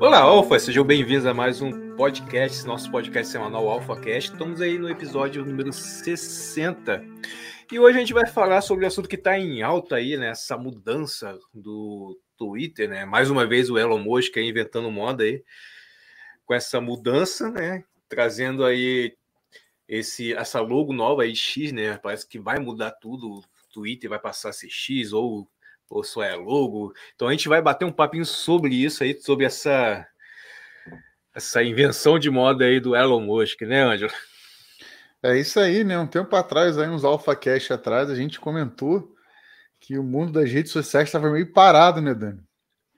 Olá, Alfa, sejam bem-vindos a mais um podcast, nosso podcast semanal AlphaCast. Estamos aí no episódio número 60. E hoje a gente vai falar sobre o assunto que está em alta aí, né? Essa mudança do Twitter, né? Mais uma vez o Elon Musk aí inventando moda aí com essa mudança, né? Trazendo aí esse essa logo nova aí X, né? Parece que vai mudar tudo. O Twitter vai passar a ser X ou ou só é logo. Então a gente vai bater um papinho sobre isso aí, sobre essa essa invenção de moda aí do Elon Musk, né, Ângelo? É isso aí, né? Um tempo atrás, aí uns Alpha Cash atrás, a gente comentou que o mundo das redes sociais estava meio parado, né, Dani?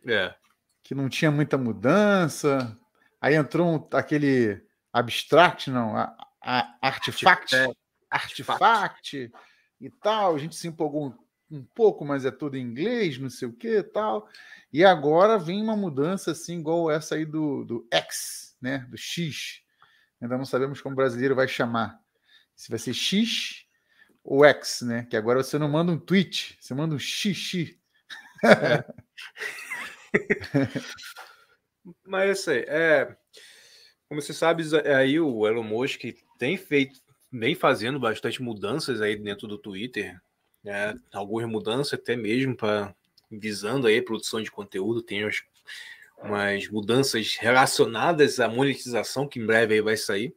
É. Que não tinha muita mudança. Aí entrou um, aquele abstract, não, a, a artifact, é, artifact e tal. A gente se empolgou um pouco, mas é tudo em inglês, não sei o que tal. E agora vem uma mudança assim, igual essa aí do, do X, né? Do X. Ainda não sabemos como o brasileiro vai chamar. Se vai ser X ou X, né? Que agora você não manda um tweet, você manda um xixi. É. mas é aí, é, como você sabe, aí o Elon Musk tem feito, vem fazendo bastante mudanças aí dentro do Twitter né, algumas mudanças até mesmo para visando aí a produção de conteúdo, tem umas, mudanças relacionadas à monetização que em breve aí vai sair.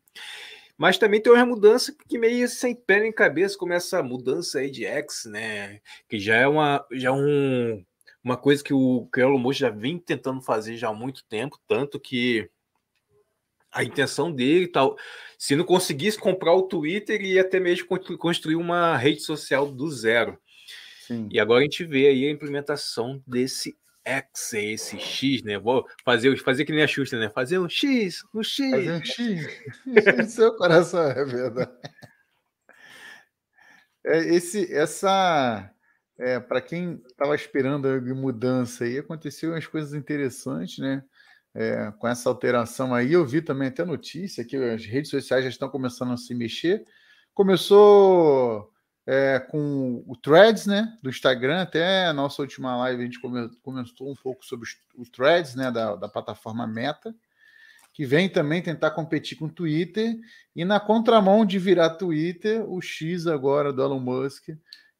Mas também tem uma mudança que meio sem pé nem cabeça, como essa mudança aí de X, né? Que já é uma, já é um, uma coisa que o, que o Elon Musk já vem tentando fazer já há muito tempo, tanto que a intenção dele tal. Se não conseguisse comprar o Twitter, ele ia até mesmo construir uma rede social do zero. Sim. E agora a gente vê aí a implementação desse X, esse X, né? Vou fazer, fazer que nem a Xuxa, né? Fazer um X, um X. Fazer um X. Seu coração é verdade. É, esse, essa, é, para quem estava esperando a mudança aí, aconteceu umas coisas interessantes, né? É, com essa alteração aí. Eu vi também até notícia que as redes sociais já estão começando a se mexer. Começou é, com o Threads, né, do Instagram, até a nossa última live a gente comentou um pouco sobre o Threads, né, da, da plataforma Meta, que vem também tentar competir com o Twitter, e na contramão de virar Twitter, o X agora do Elon Musk,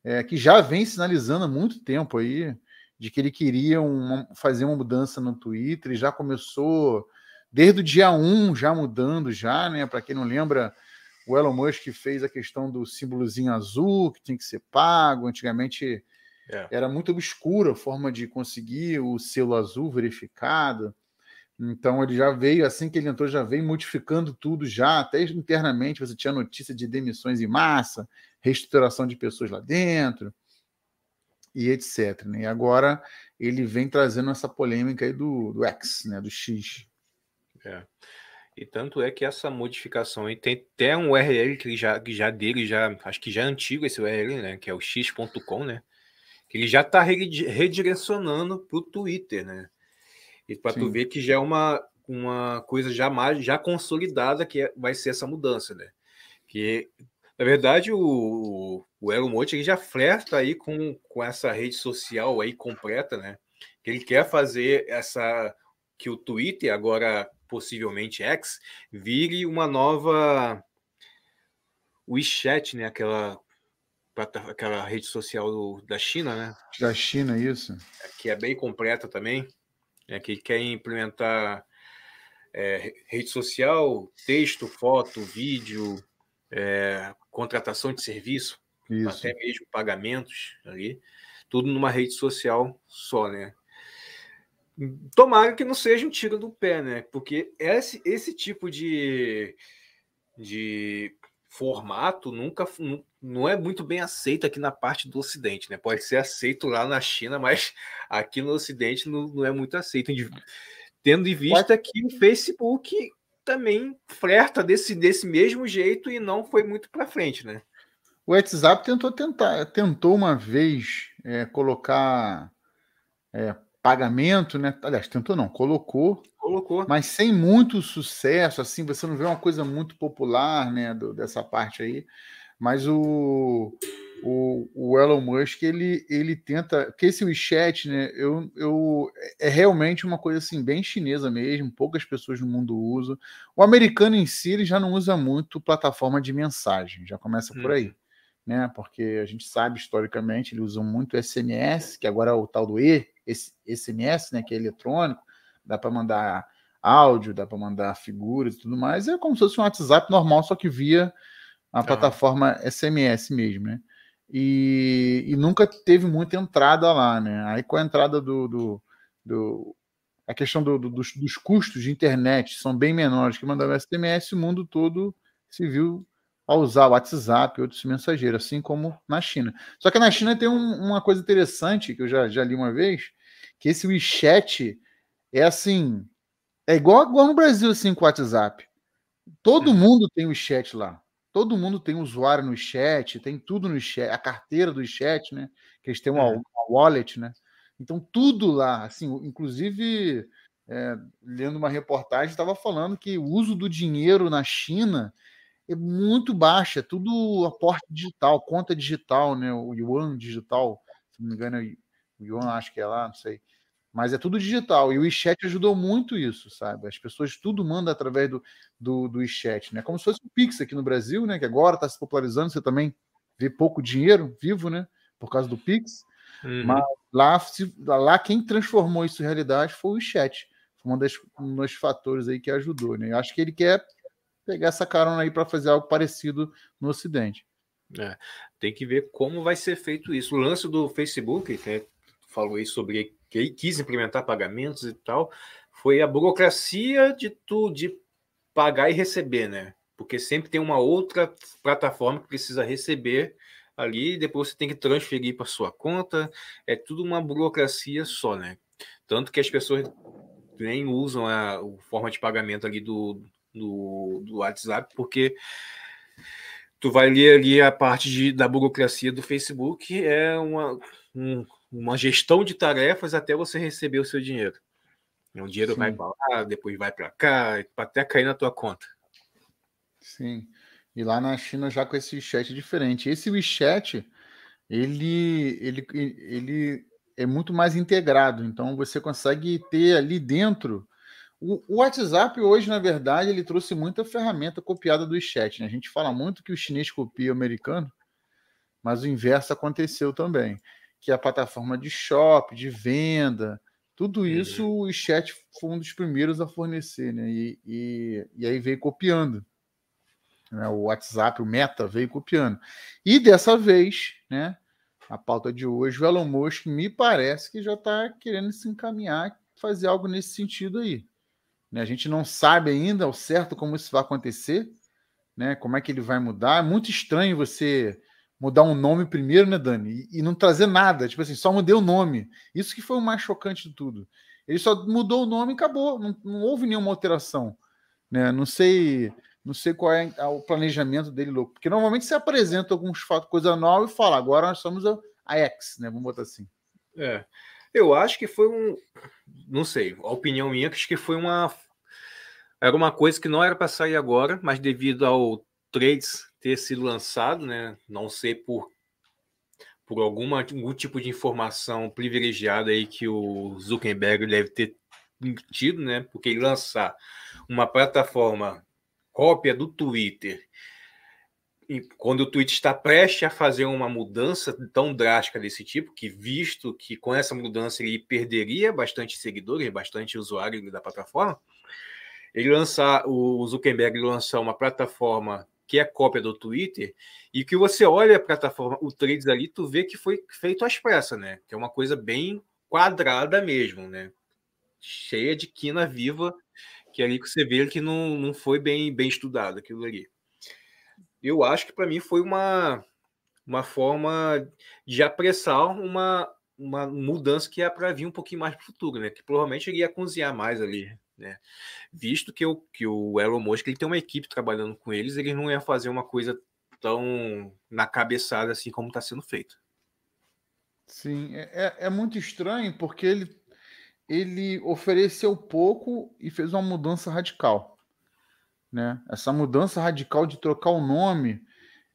é, que já vem sinalizando há muito tempo aí, de que ele queria uma, fazer uma mudança no Twitter e já começou desde o dia 1 já mudando já, né? Para quem não lembra, o Elon Musk fez a questão do símbolozinho azul que tem que ser pago. Antigamente é. era muito obscura a forma de conseguir o selo azul verificado. Então ele já veio, assim que ele entrou, já veio modificando tudo já, até internamente você tinha notícia de demissões em massa, reestruturação de pessoas lá dentro e etc. Né? E agora ele vem trazendo essa polêmica aí do, do X, né? do X. É. E tanto é que essa modificação aí tem até um URL que já, que já dele, já, acho que já é antigo esse URL, né? Que é o x.com, né? Que ele já está redirecionando para o Twitter, né? E para tu ver que já é uma, uma coisa já, mais, já consolidada que é, vai ser essa mudança, né? Que na verdade, o, o Elon Musk já flerta aí com, com essa rede social aí completa, né? Que ele quer fazer essa que o Twitter, agora possivelmente X, vire uma nova WeChat, né? Aquela aquela rede social do, da China, né? Da China, isso. Que é bem completa também. É, que quer implementar é, rede social, texto, foto, vídeo, é, contratação de serviço, Isso. até mesmo pagamentos ali, tudo numa rede social só, né? Tomara que não seja um tiro do pé, né? Porque esse, esse tipo de, de formato nunca não é muito bem aceito aqui na parte do Ocidente, né? Pode ser aceito lá na China, mas aqui no Ocidente não, não é muito aceito. Tendo em vista que o Facebook também flerta desse, desse mesmo jeito e não foi muito para frente, né? O WhatsApp tentou tentar, tentou uma vez é, colocar é, pagamento, né? Aliás, tentou não, colocou, colocou, mas sem muito sucesso. Assim, você não vê uma coisa muito popular, né? Do, dessa parte aí. Mas o o, o Elon Musk ele, ele tenta. que esse WeChat, né? Eu, eu, é realmente uma coisa assim, bem chinesa mesmo, poucas pessoas no mundo usam. O americano em si ele já não usa muito plataforma de mensagem, já começa por aí. Uhum. Né, porque a gente sabe historicamente, eles usam muito SMS, que agora é o tal do E, esse SMS, né, que é eletrônico, dá para mandar áudio, dá para mandar figuras e tudo mais. É como se fosse um WhatsApp normal, só que via a plataforma SMS mesmo, né? E, e, nunca teve muita entrada lá, né? Aí com a entrada do, do, do a questão do, do, dos, dos, custos de internet são bem menores que mandar SMS, o mundo todo se viu a usar o WhatsApp e outros mensageiros, assim como na China. Só que na China tem um, uma coisa interessante que eu já, já li uma vez, que esse WeChat é assim, é igual, igual no Brasil assim com o WhatsApp. Todo hum. mundo tem o WeChat lá. Todo mundo tem usuário no chat, tem tudo no chat, a carteira do chat, né? Que eles têm uma, uma wallet, né? Então, tudo lá, assim, inclusive, é, lendo uma reportagem, estava falando que o uso do dinheiro na China é muito baixo, é tudo aporte digital, conta digital, né? O yuan digital, se não me engano, é o yuan acho que é lá, não sei. Mas é tudo digital. E o WeChat ajudou muito isso, sabe? As pessoas tudo mandam através do, do, do WeChat, né? Como se fosse o Pix aqui no Brasil, né? Que agora está se popularizando, você também vê pouco dinheiro vivo, né? Por causa do Pix. Uhum. Mas lá, se, lá quem transformou isso em realidade foi o WeChat. Foi um, das, um dos fatores aí que ajudou, né? Eu acho que ele quer pegar essa carona aí para fazer algo parecido no Ocidente. É, tem que ver como vai ser feito isso. O lance do Facebook, que falou aí sobre que quis implementar pagamentos e tal, foi a burocracia de tu de pagar e receber, né? Porque sempre tem uma outra plataforma que precisa receber ali, depois você tem que transferir para sua conta, é tudo uma burocracia só, né? Tanto que as pessoas nem usam a, a forma de pagamento ali do, do, do WhatsApp, porque tu vai ler ali a parte de, da burocracia do Facebook, é uma, um, uma gestão de tarefas até você receber o seu dinheiro. O dinheiro Sim. vai para lá, depois vai para cá, até cair na tua conta. Sim. E lá na China já com esse chat diferente. Esse WeChat, ele, ele, ele é muito mais integrado. Então você consegue ter ali dentro. O, o WhatsApp hoje, na verdade, ele trouxe muita ferramenta copiada do WeChat. Né? A gente fala muito que o chinês copia o americano, mas o inverso aconteceu também que é a plataforma de shopping, de venda, tudo isso uhum. o chat foi um dos primeiros a fornecer, né? E, e, e aí veio copiando. Né? O WhatsApp, o Meta veio copiando. E dessa vez, né? A pauta de hoje, o Elon Musk me parece que já está querendo se encaminhar, fazer algo nesse sentido aí. Né? A gente não sabe ainda ao certo como isso vai acontecer, né? Como é que ele vai mudar. É muito estranho você mudar um nome primeiro, né, Dani? E, e, não trazer nada. Tipo assim, só mudei o nome. Isso que foi o mais chocante de tudo. Ele só mudou o nome e acabou. Não, não houve nenhuma alteração. Né? Não sei. Não sei qual é o planejamento dele, louco. Porque normalmente você apresenta alguns fatos, coisa nova e fala, agora nós somos a, a X, né? Vamos botar assim. É. Eu acho que foi um. Não sei, a opinião minha, acho que foi uma. Era uma coisa que não era para sair agora, mas devido ao trades ter sido lançado, né? Não sei por por alguma, algum tipo de informação privilegiada aí que o Zuckerberg deve ter tido, né? Porque ele lançar uma plataforma cópia do Twitter quando o Twitter está prestes a fazer uma mudança tão drástica desse tipo, que visto que com essa mudança ele perderia bastante seguidores, bastante usuários da plataforma, ele lançar o Zuckerberg lançar uma plataforma que é cópia do Twitter, e que você olha a plataforma, o Trades ali, tu vê que foi feito às pressas, né? Que é uma coisa bem quadrada mesmo, né? Cheia de quina viva, que é ali que você vê que não, não foi bem, bem estudado aquilo ali. Eu acho que para mim foi uma, uma forma de apressar uma, uma mudança que ia para vir um pouquinho mais para o futuro, né? Que provavelmente ele ia cozinhar mais ali né? Visto que o, que o Elon Musk ele tem uma equipe trabalhando com eles, ele não ia fazer uma coisa tão na cabeçada assim como está sendo feito. Sim, é, é, é muito estranho porque ele, ele ofereceu pouco e fez uma mudança radical. Né? Essa mudança radical de trocar o nome,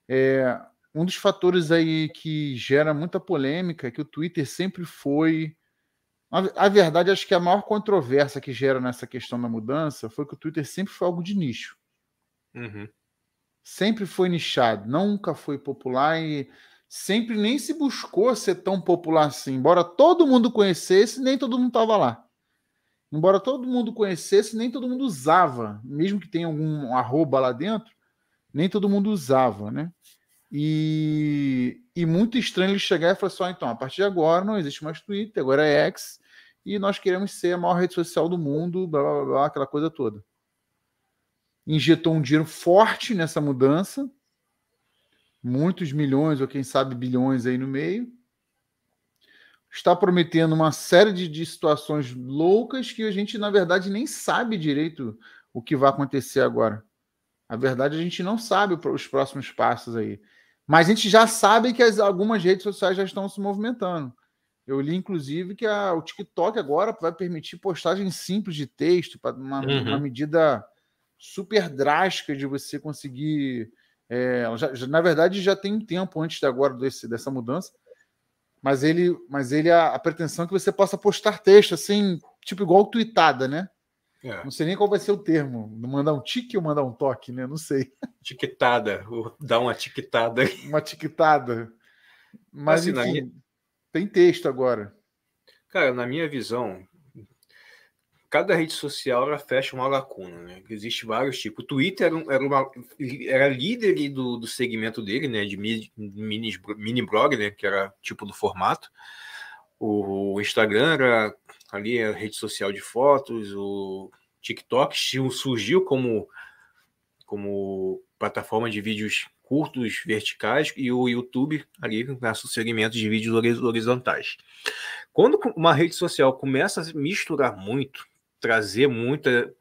é, um dos fatores aí que gera muita polêmica é que o Twitter sempre foi. A, a verdade, acho que a maior controvérsia que gera nessa questão da mudança foi que o Twitter sempre foi algo de nicho. Uhum. Sempre foi nichado, nunca foi popular e sempre nem se buscou ser tão popular assim. Embora todo mundo conhecesse, nem todo mundo estava lá. Embora todo mundo conhecesse, nem todo mundo usava. Mesmo que tenha algum arroba lá dentro, nem todo mundo usava, né? E, e muito estranho ele chegar e falar só, assim, então, a partir de agora não existe mais Twitter, agora é X, e nós queremos ser a maior rede social do mundo, blá blá blá, aquela coisa toda. Injetou um dinheiro forte nessa mudança, muitos milhões ou quem sabe bilhões aí no meio. Está prometendo uma série de, de situações loucas que a gente, na verdade, nem sabe direito o que vai acontecer agora. A verdade, a gente não sabe os próximos passos aí. Mas a gente já sabe que as, algumas redes sociais já estão se movimentando. Eu li, inclusive, que a, o TikTok agora vai permitir postagem simples de texto, para uma, uhum. uma, medida super drástica de você conseguir. É, já, já, na verdade, já tem um tempo antes de agora desse, dessa mudança. Mas ele, mas ele a, a pretensão é que você possa postar texto assim, tipo igual tweetada, né? É. Não sei nem qual vai ser o termo. Mandar um tique ou mandar um toque, né? Não sei. Tiquetada, dar uma tiquetada. Uma tiquetada. Mas, assim, enfim. Tem texto agora. Cara, na minha visão, cada rede social ela fecha uma lacuna, né? Existem vários tipos. O Twitter era, era, uma, era líder do, do segmento dele, né? De mini, mini blog, né? Que era tipo do formato. O Instagram era ali a rede social de fotos, o TikTok surgiu como, como plataforma de vídeos curtos, verticais, e o YouTube ali no segmento de vídeos horizontais. Quando uma rede social começa a misturar muito, trazer muita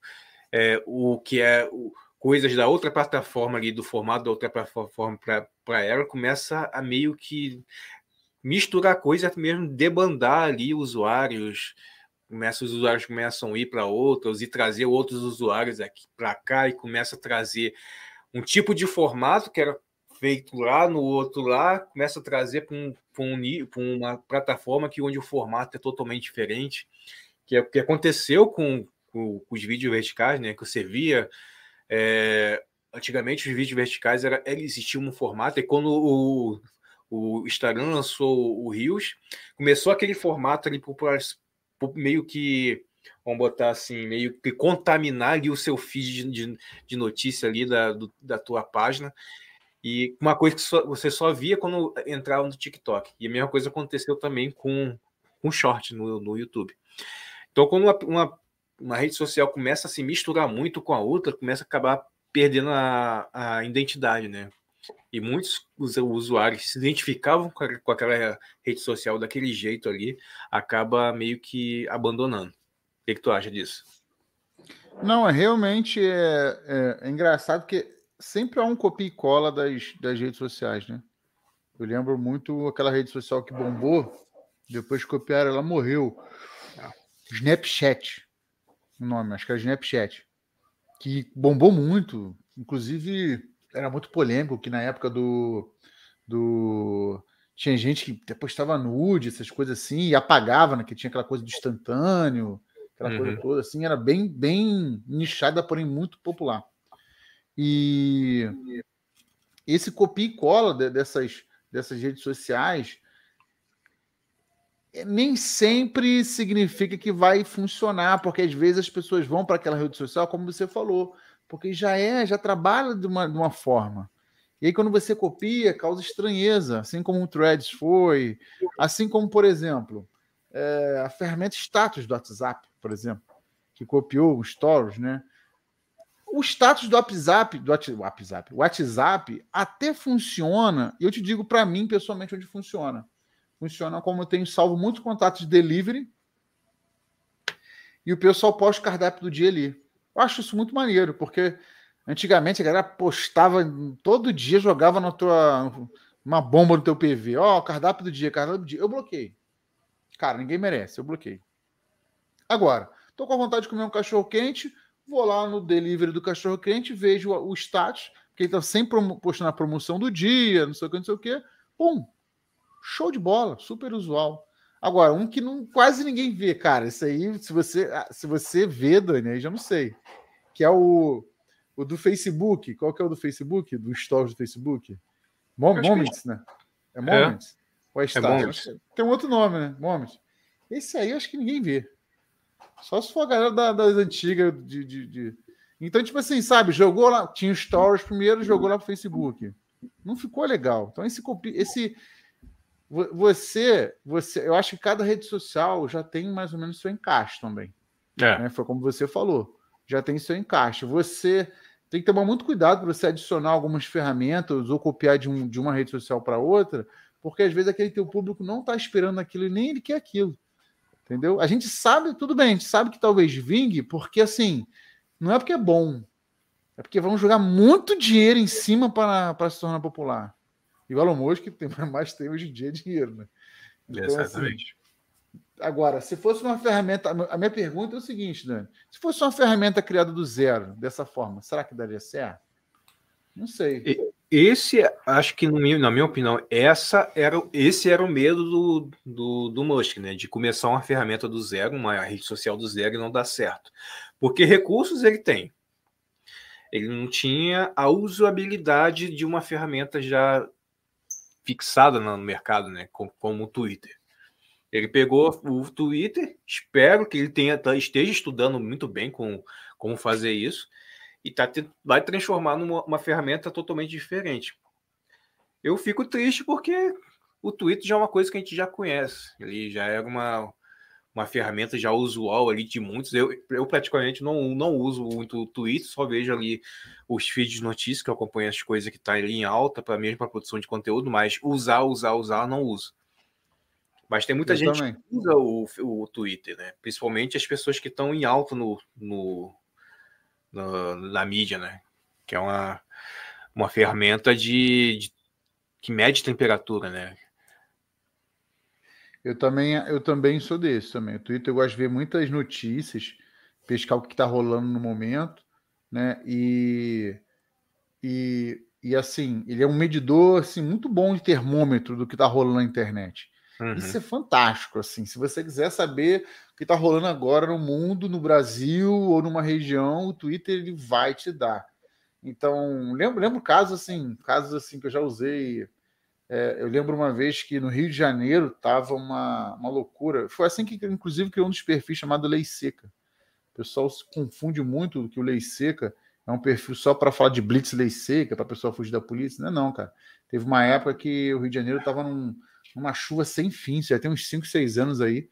é, o que é o, coisas da outra plataforma ali, do formato da outra plataforma para ela, começa a meio que misturar coisas, mesmo debandar ali usuários, começa os usuários começam a ir para outros e trazer outros usuários aqui para cá e começa a trazer um tipo de formato que era feito lá no outro lá, começa a trazer para um, um, uma plataforma que onde o formato é totalmente diferente, que é o que aconteceu com, com, com, os vídeos verticais, né? Que você via é, antigamente os vídeos verticais era, existia um formato e quando o, o Instagram lançou o Rios, começou aquele formato ali meio que, vamos botar assim, meio que contaminar ali o seu feed de, de notícia ali da, do, da tua página. E uma coisa que só, você só via quando entrava no TikTok. E a mesma coisa aconteceu também com um short no, no YouTube. Então, quando uma, uma, uma, rede social começa a se misturar muito com a outra, começa a acabar perdendo a, a identidade, né? E muitos usuários se identificavam com aquela rede social daquele jeito ali, acaba meio que abandonando. O que, que tu acha disso? Não, é realmente é, é, é, engraçado que sempre há um copia e cola das, das redes sociais, né? Eu lembro muito aquela rede social que bombou, depois copiaram, ela morreu. Ah. Snapchat, o nome, acho que era Snapchat, que bombou muito, inclusive era muito polêmico, que na época do. do tinha gente que postava nude, essas coisas assim, e apagava, né? Que tinha aquela coisa do instantâneo, aquela uhum. coisa toda assim, era bem, bem nichada, porém muito popular. E esse copia e cola dessas, dessas redes sociais é, nem sempre significa que vai funcionar, porque às vezes as pessoas vão para aquela rede social, como você falou, porque já é, já trabalha de uma, de uma forma. E aí, quando você copia, causa estranheza, assim como o Threads foi, assim como, por exemplo, é, a ferramenta status do WhatsApp, por exemplo, que copiou os stories, né? O status do WhatsApp, do WhatsApp, WhatsApp até funciona, e eu te digo para mim pessoalmente onde funciona. Funciona como eu tenho salvo muitos contatos de delivery e o pessoal posta o cardápio do dia ali. Eu acho isso muito maneiro, porque antigamente a galera postava todo dia, jogava na tua uma bomba no teu PV. Ó, oh, cardápio do dia, cardápio do dia. Eu bloqueei. Cara, ninguém merece, eu bloqueei. Agora, tô com vontade de comer um cachorro quente, vou lá no delivery do cachorro quente, vejo o status, que ele tá sempre postando a promoção do dia, não sei o que, não sei o que. Pum! Show de bola, super usual. Agora, um que não, quase ninguém vê, cara. Isso aí, se você, ah, se você vê, Dani, aí já não sei. Que é o, o do Facebook. Qual que é o do Facebook? Do Stories do Facebook? Mom, Moments, né? É, é. Moments? É. Ou é, é. Tem um outro nome, né? Moments. Esse aí acho que ninguém vê. Só se for a galera da, das antigas de, de, de, Então, tipo assim, sabe, jogou lá, tinha stories primeiro, jogou lá pro Facebook. Não ficou legal. Então, esse, esse você, você, eu acho que cada rede social já tem mais ou menos seu encaixe também. É. Né? Foi como você falou, já tem seu encaixe. Você tem que tomar muito cuidado para você adicionar algumas ferramentas ou copiar de, um, de uma rede social para outra, porque às vezes aquele teu público não está esperando aquilo e nem ele quer aquilo. Entendeu? A gente sabe, tudo bem, a gente sabe que talvez vingue, porque assim, não é porque é bom, é porque vão jogar muito dinheiro em cima para se tornar popular. E o Elon Musk tem mais tem hoje em dia dinheiro, né? Então, assim, Exatamente. Assim, agora, se fosse uma ferramenta, a minha pergunta é o seguinte, Dani: se fosse uma ferramenta criada do zero, dessa forma, será que daria certo? Não sei. Esse, acho que, na minha opinião, essa era, esse era o medo do, do, do Musk, né? De começar uma ferramenta do zero, uma rede social do zero e não dar certo. Porque recursos ele tem. Ele não tinha a usabilidade de uma ferramenta já fixada no mercado, né? Como, como o Twitter. Ele pegou o Twitter, espero que ele tenha, tá, esteja estudando muito bem com como fazer isso, e tá, vai transformar numa ferramenta totalmente diferente. Eu fico triste porque o Twitter já é uma coisa que a gente já conhece. Ele já é uma, uma ferramenta já usual ali de muitos. Eu, eu praticamente não, não uso muito o Twitter, só vejo ali os feeds de notícias, que eu acompanho as coisas que estão tá ali em alta, para mesmo para produção de conteúdo, mas usar, usar, usar, não uso. Mas tem muita eu gente também. que usa o, o Twitter, né? Principalmente as pessoas que estão em alta no, no, no, na mídia, né? Que é uma, uma ferramenta de, de que mede temperatura, né? Eu também, eu também sou desse também. O Twitter eu gosto de ver muitas notícias, pescar o que está rolando no momento, né? E, e, e assim, ele é um medidor assim, muito bom de termômetro do que está rolando na internet. Uhum. Isso é fantástico, assim. Se você quiser saber o que está rolando agora no mundo, no Brasil ou numa região, o Twitter ele vai te dar. Então, lembro, lembro casos assim, casos assim que eu já usei é, eu lembro uma vez que no Rio de Janeiro tava uma, uma loucura. Foi assim que, inclusive, criou um dos perfis chamado Lei Seca. O pessoal se confunde muito que o Lei Seca é um perfil só para falar de blitz lei seca, para a pessoa fugir da polícia. Não é não, cara. Teve uma época que o Rio de Janeiro estava num, numa chuva sem fim, já tem uns 5, 6 anos aí.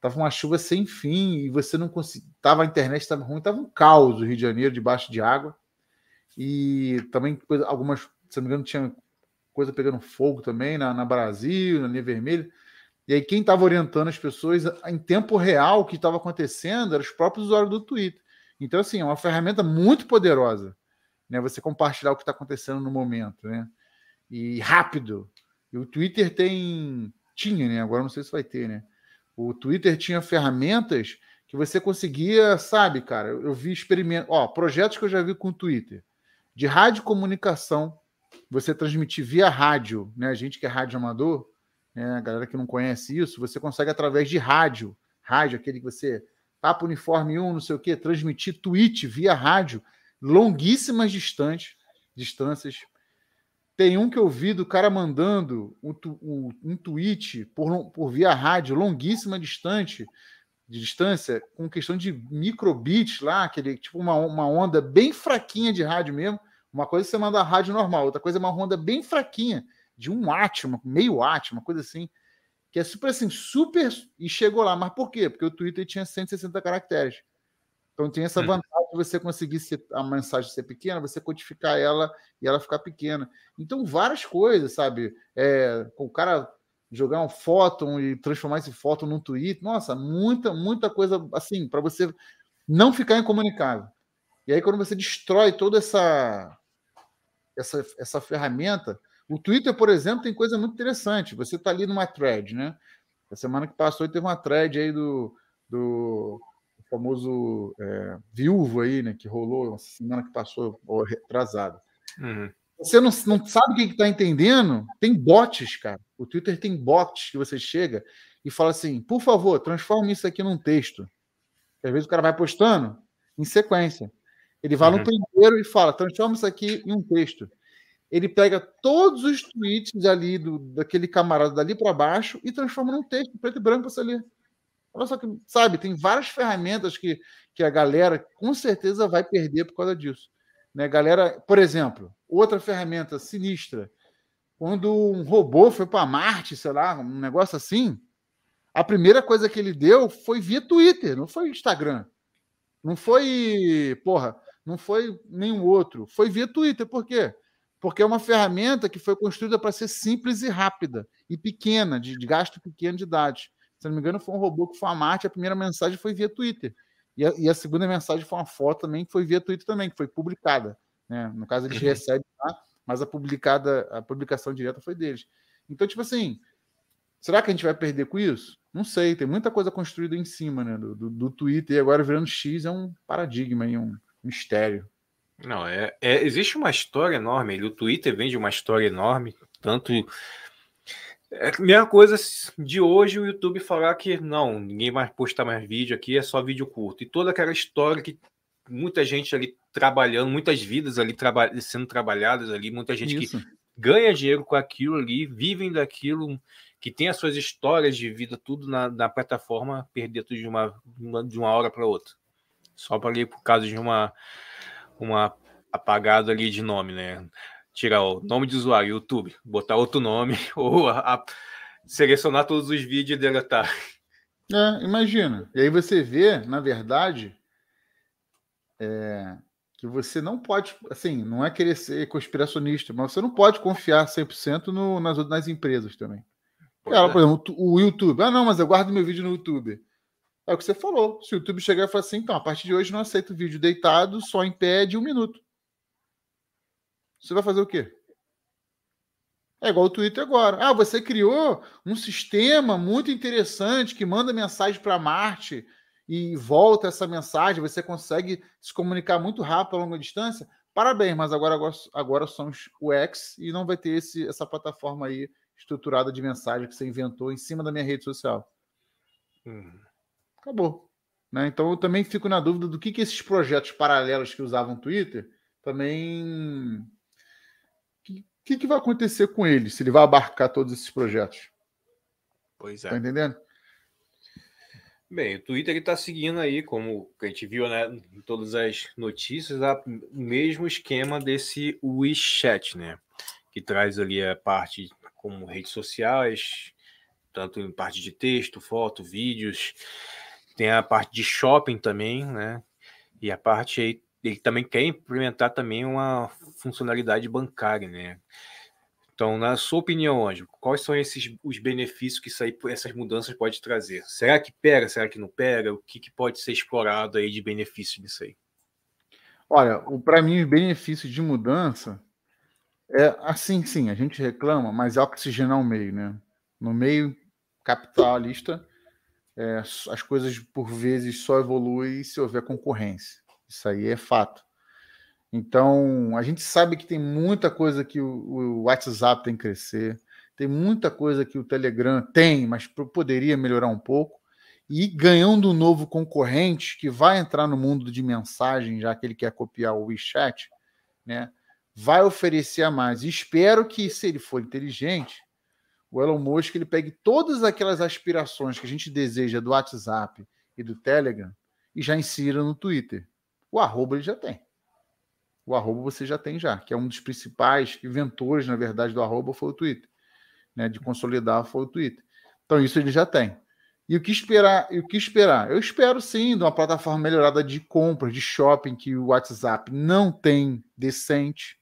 Tava uma chuva sem fim e você não conseguia. Tava a internet estava ruim, tava um caos o Rio de Janeiro debaixo de água. E também algumas, se não me engano, tinha coisa pegando fogo também na, na Brasil, na linha vermelha. E aí, quem estava orientando as pessoas em tempo real o que estava acontecendo eram os próprios usuários do Twitter. Então, assim, é uma ferramenta muito poderosa, né? Você compartilhar o que está acontecendo no momento, né? E rápido. E o Twitter tem. Tinha, né? Agora não sei se vai ter, né? O Twitter tinha ferramentas que você conseguia, sabe, cara? Eu vi experimentos. Ó, projetos que eu já vi com o Twitter. De rádio comunicação você transmitir via rádio, né? A gente que é rádio amador, né? a galera que não conhece isso, você consegue através de rádio, rádio, aquele que você papo uniforme 1, não sei o quê, transmitir tweet via rádio, longuíssimas distantes, distâncias. Tem um que eu vi do cara mandando um, um, um tweet por, por via rádio, longuíssima distante, de distância, com questão de microbits lá, aquele tipo uma, uma onda bem fraquinha de rádio mesmo, uma coisa é você manda a rádio normal, outra coisa é uma onda bem fraquinha, de um watt, meio watt, uma coisa assim, que é super assim, super. E chegou lá. Mas por quê? Porque o Twitter tinha 160 caracteres. Então tem essa hum. vantagem de você conseguir ser, a mensagem ser pequena, você codificar ela e ela ficar pequena. Então, várias coisas, sabe? É, o cara jogar um fóton e transformar esse fóton num tweet. Nossa, muita, muita coisa assim, para você não ficar incomunicável. E aí, quando você destrói toda essa essa, essa ferramenta. O Twitter, por exemplo, tem coisa muito interessante. Você está ali numa thread, né? A semana que passou teve uma thread aí do, do famoso é, viúvo aí, né? Que rolou semana que passou, ou retrasada. Uhum. Você não, não sabe o que está entendendo? Tem bots, cara. O Twitter tem bots que você chega e fala assim: por favor, transforme isso aqui num texto. Às vezes o cara vai postando em sequência. Ele vai uhum. no primeiro e fala: transforma isso aqui em um texto. Ele pega todos os tweets ali do, daquele camarada dali para baixo e transforma num texto preto e branco para você ler. Olha só que, sabe, tem várias ferramentas que, que a galera com certeza vai perder por causa disso. Né, galera, por exemplo, outra ferramenta sinistra. Quando um robô foi para Marte, sei lá, um negócio assim, a primeira coisa que ele deu foi via Twitter, não foi Instagram. Não foi, porra, não foi nenhum outro. Foi via Twitter. Por quê? Porque é uma ferramenta que foi construída para ser simples e rápida e pequena, de, de, gasto pequeno de dados. Se não me engano, foi um robô que foi a Marte, a primeira mensagem foi via Twitter. E a, e a, segunda mensagem foi uma foto também que foi via Twitter também, que foi publicada. Né? No caso, eles uhum. recebem lá, mas a, publicada, a publicação direta foi deles. Então, tipo assim, será que a gente vai perder com isso? Não sei, tem muita coisa construída em cima né, do, do, do Twitter e agora virando X é um paradigma, um mistério. Não, é, é, existe uma história enorme. O Twitter vende uma história enorme. Tanto. É a mesma coisa de hoje o YouTube falar que não, ninguém vai postar mais vídeo aqui, é só vídeo curto. E toda aquela história que muita gente ali trabalhando, muitas vidas ali traba sendo trabalhadas ali, muita gente Isso. que ganha dinheiro com aquilo ali, vivem daquilo, que tem as suas histórias de vida, tudo na, na plataforma, perder tudo de uma, de uma hora para outra. Só para ali por causa de uma uma apagada ali de nome, né? Tirar o nome de usuário, YouTube, botar outro nome, ou a, a, selecionar todos os vídeos e deletar. É, imagina. E aí você vê, na verdade, é, que você não pode, assim, não é querer ser conspiracionista, mas você não pode confiar 100% no, nas, nas empresas também. Ela, é. por exemplo, o YouTube. Ah, não, mas eu guardo meu vídeo no YouTube. É o que você falou. Se o YouTube chegar e falar assim, então, a partir de hoje não aceito vídeo deitado, só em pé de um minuto. Você vai fazer o quê? É igual o Twitter agora. Ah, você criou um sistema muito interessante que manda mensagem para Marte e volta essa mensagem. Você consegue se comunicar muito rápido a longa distância. Parabéns, mas agora, agora, somos o X e não vai ter esse, essa plataforma aí estruturada de mensagem que você inventou em cima da minha rede social. Hum acabou. Né? Então eu também fico na dúvida do que, que esses projetos paralelos que usavam Twitter também. O que, que, vai acontecer com ele, se ele vai abarcar todos esses projetos? Pois é. Tá entendendo? Bem, o Twitter está seguindo aí, como a gente viu né, em todas as notícias, o mesmo esquema desse WeChat, né? Que traz ali a parte como redes sociais, tanto em parte de texto, foto, vídeos, tem a parte de shopping também, né? E a parte aí, ele também quer implementar também uma funcionalidade bancária, né? Então, na sua opinião, Anjo, quais são esses os benefícios que isso aí, essas mudanças pode trazer? Será que pega? Será que não pega? O que, que pode ser explorado aí de benefício nisso aí? Olha, para mim, os benefícios de mudança é assim, sim, a gente reclama, mas é oxigenar o meio, né? No meio capitalista, é, as coisas por vezes só evoluem se houver concorrência. Isso aí é fato. Então, a gente sabe que tem muita coisa que o, o WhatsApp tem que crescer, tem muita coisa que o Telegram tem, mas poderia melhorar um pouco. E ganhando um novo concorrente que vai entrar no mundo de mensagem, já que ele quer copiar o WeChat, né, vai oferecer a mais. Espero que, se ele for inteligente, o Elon Musk ele pegue todas aquelas aspirações que a gente deseja do WhatsApp e do Telegram e já insira no Twitter. O arroba ele já tem. O arroba você já tem já, que é um dos principais inventores, na verdade, do arroba foi o Twitter. Né, de consolidar foi o Twitter. Então isso ele já tem. E o que esperar? E o que esperar? Eu espero sim de uma plataforma melhorada de compras, de shopping que o WhatsApp não tem decente.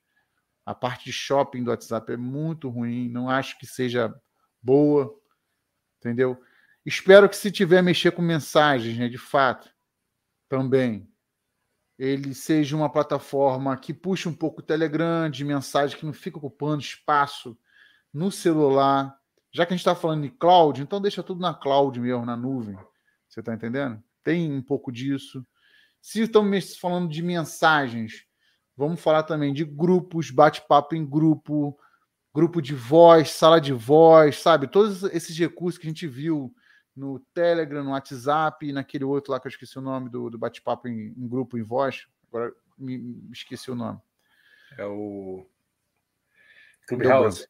A parte de shopping do WhatsApp é muito ruim, não acho que seja boa, entendeu? Espero que se tiver mexer com mensagens, né, de fato, também ele seja uma plataforma que puxe um pouco o Telegram de mensagem que não fica ocupando espaço no celular. Já que a gente está falando de cloud, então deixa tudo na cloud mesmo, na nuvem. Você está entendendo? Tem um pouco disso. Se estamos falando de mensagens, Vamos falar também de grupos, bate-papo em grupo, grupo de voz, sala de voz, sabe? Todos esses recursos que a gente viu no Telegram, no WhatsApp, naquele outro lá que eu esqueci o nome do, do bate-papo em, em, grupo em voz. Agora me, me, esqueci o nome. É o Clubhouse.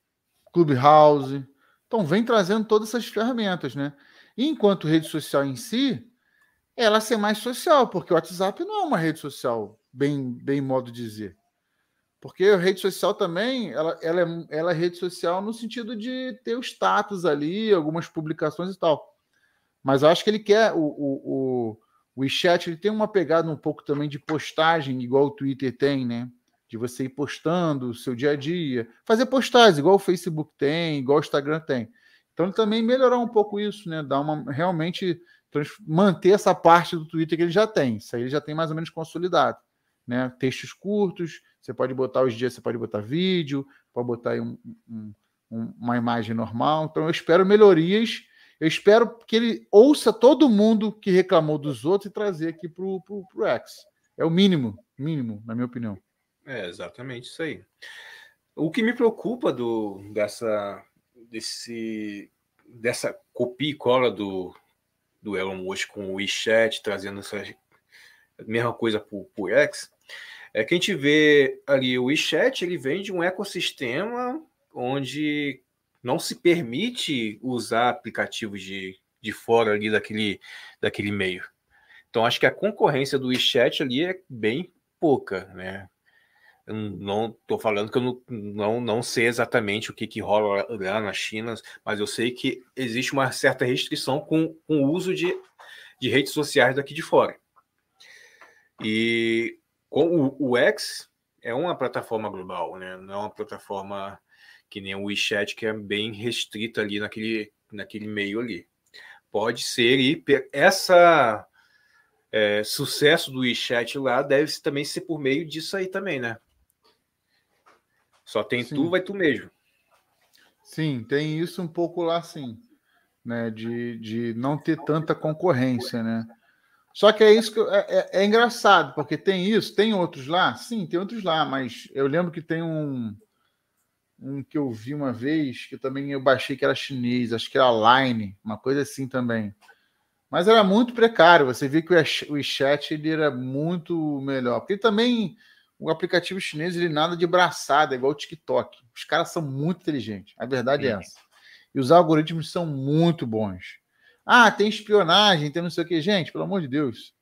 Clubhouse. Então vem trazendo todas essas ferramentas, né? E enquanto rede social em si, ela ser mais social, porque o WhatsApp não é uma rede social, bem, bem modo de dizer. Porque a rede social também, ela, ela, é, ela é rede social no sentido de ter o status ali, algumas publicações e tal. Mas eu acho que ele quer, o, o, o, WeChat ele tem uma pegada um pouco também de postagem, igual o Twitter tem, né? De você ir postando o seu dia a dia, fazer postagens, igual o Facebook tem, igual o Instagram tem. Então ele também melhorar um pouco isso, né? Dar uma realmente manter essa parte do Twitter que ele já tem. Isso aí ele já tem mais ou menos consolidado. Né? Textos curtos, você pode botar os dias, você pode botar vídeo, pode botar um, um, uma imagem normal. Então eu espero melhorias. Eu espero que ele ouça todo mundo que reclamou dos outros e trazer aqui para o X. É o mínimo, mínimo, na minha opinião. É exatamente isso aí. O que me preocupa do, dessa, desse, dessa copia e cola do, do Elon Musk com o WeChat, trazendo essa mesma coisa para o X, é que a gente vê ali o WeChat, ele vem de um ecossistema onde não se permite usar aplicativos de, de fora ali daquele, daquele meio. Então, acho que a concorrência do WeChat ali é bem pouca, né? Eu não estou falando que eu não, não, não sei exatamente o que, que rola lá na China, mas eu sei que existe uma certa restrição com, com o uso de, de redes sociais daqui de fora. E com o, o X é uma plataforma global, né? não é uma plataforma que nem o WeChat, que é bem restrita ali naquele, naquele meio ali. Pode ser, e essa é, sucesso do WeChat lá deve também ser por meio disso aí também, né? Só tem sim. tu, vai tu mesmo. Sim, tem isso um pouco lá, sim. Né, de, de não ter tanta concorrência, né? Só que é isso que é, é, é, engraçado, porque tem isso, tem outros lá? Sim, tem outros lá, mas eu lembro que tem um, um que eu vi uma vez, que também eu baixei que era chinês, acho que era Line, uma coisa assim também. Mas era muito precário, você vê que o WeChat ele era muito melhor, porque também o aplicativo chinês ele nada de braçada, igual o TikTok. Os caras são muito inteligentes. A verdade é essa. E os algoritmos são muito bons. Ah, tem espionagem, tem não sei o que. Gente, pelo amor de Deus.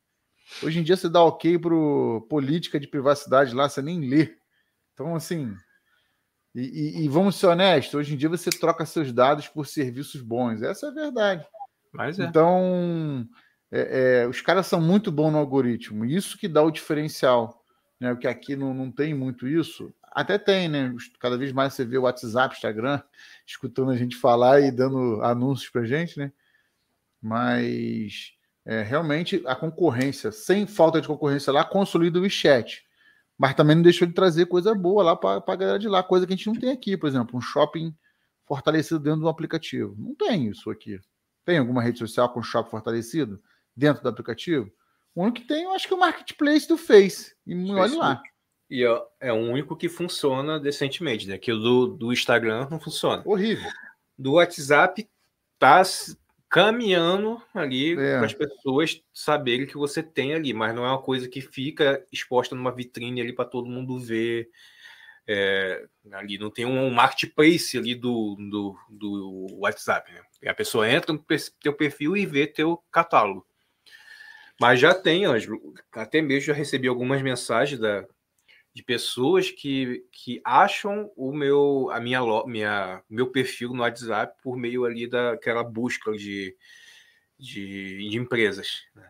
Hoje em dia você dá ok para política de privacidade lá, você nem lê. Então, assim. E, e, e, vamos ser honestos, hoje em dia você troca seus dados por serviços bons. Essa é a verdade. Mas é. Então, é, é, os caras são muito bons no algoritmo. Isso que dá o diferencial né? Porque aqui não, não tem muito isso. Até tem, né? Cada vez mais você vê o WhatsApp, Instagram, escutando a gente falar e dando anúncios para gente, né? Mas é, realmente a concorrência, sem falta de concorrência lá, consolida o chat. Mas também não deixou de trazer coisa boa lá para a galera de lá, coisa que a gente não tem aqui, por exemplo, um shopping fortalecido dentro do aplicativo. Não tem isso aqui. Tem alguma rede social com shopping fortalecido dentro do aplicativo? O único que tem, eu acho que é o marketplace do Face. E olha lá. E é, é o único que funciona decentemente. Né? Aquilo do, do Instagram não funciona. Horrível. Do WhatsApp tá caminhando ali é. para as pessoas saberem que você tem ali, mas não é uma coisa que fica exposta numa vitrine ali para todo mundo ver. É, ali não tem um marketplace ali do, do, do WhatsApp. Né? A pessoa entra no teu perfil e vê teu catálogo. Mas já tem, Ângelo, até mesmo já recebi algumas mensagens da, de pessoas que, que acham o meu a minha, minha meu perfil no WhatsApp por meio ali daquela busca de, de, de empresas. Né?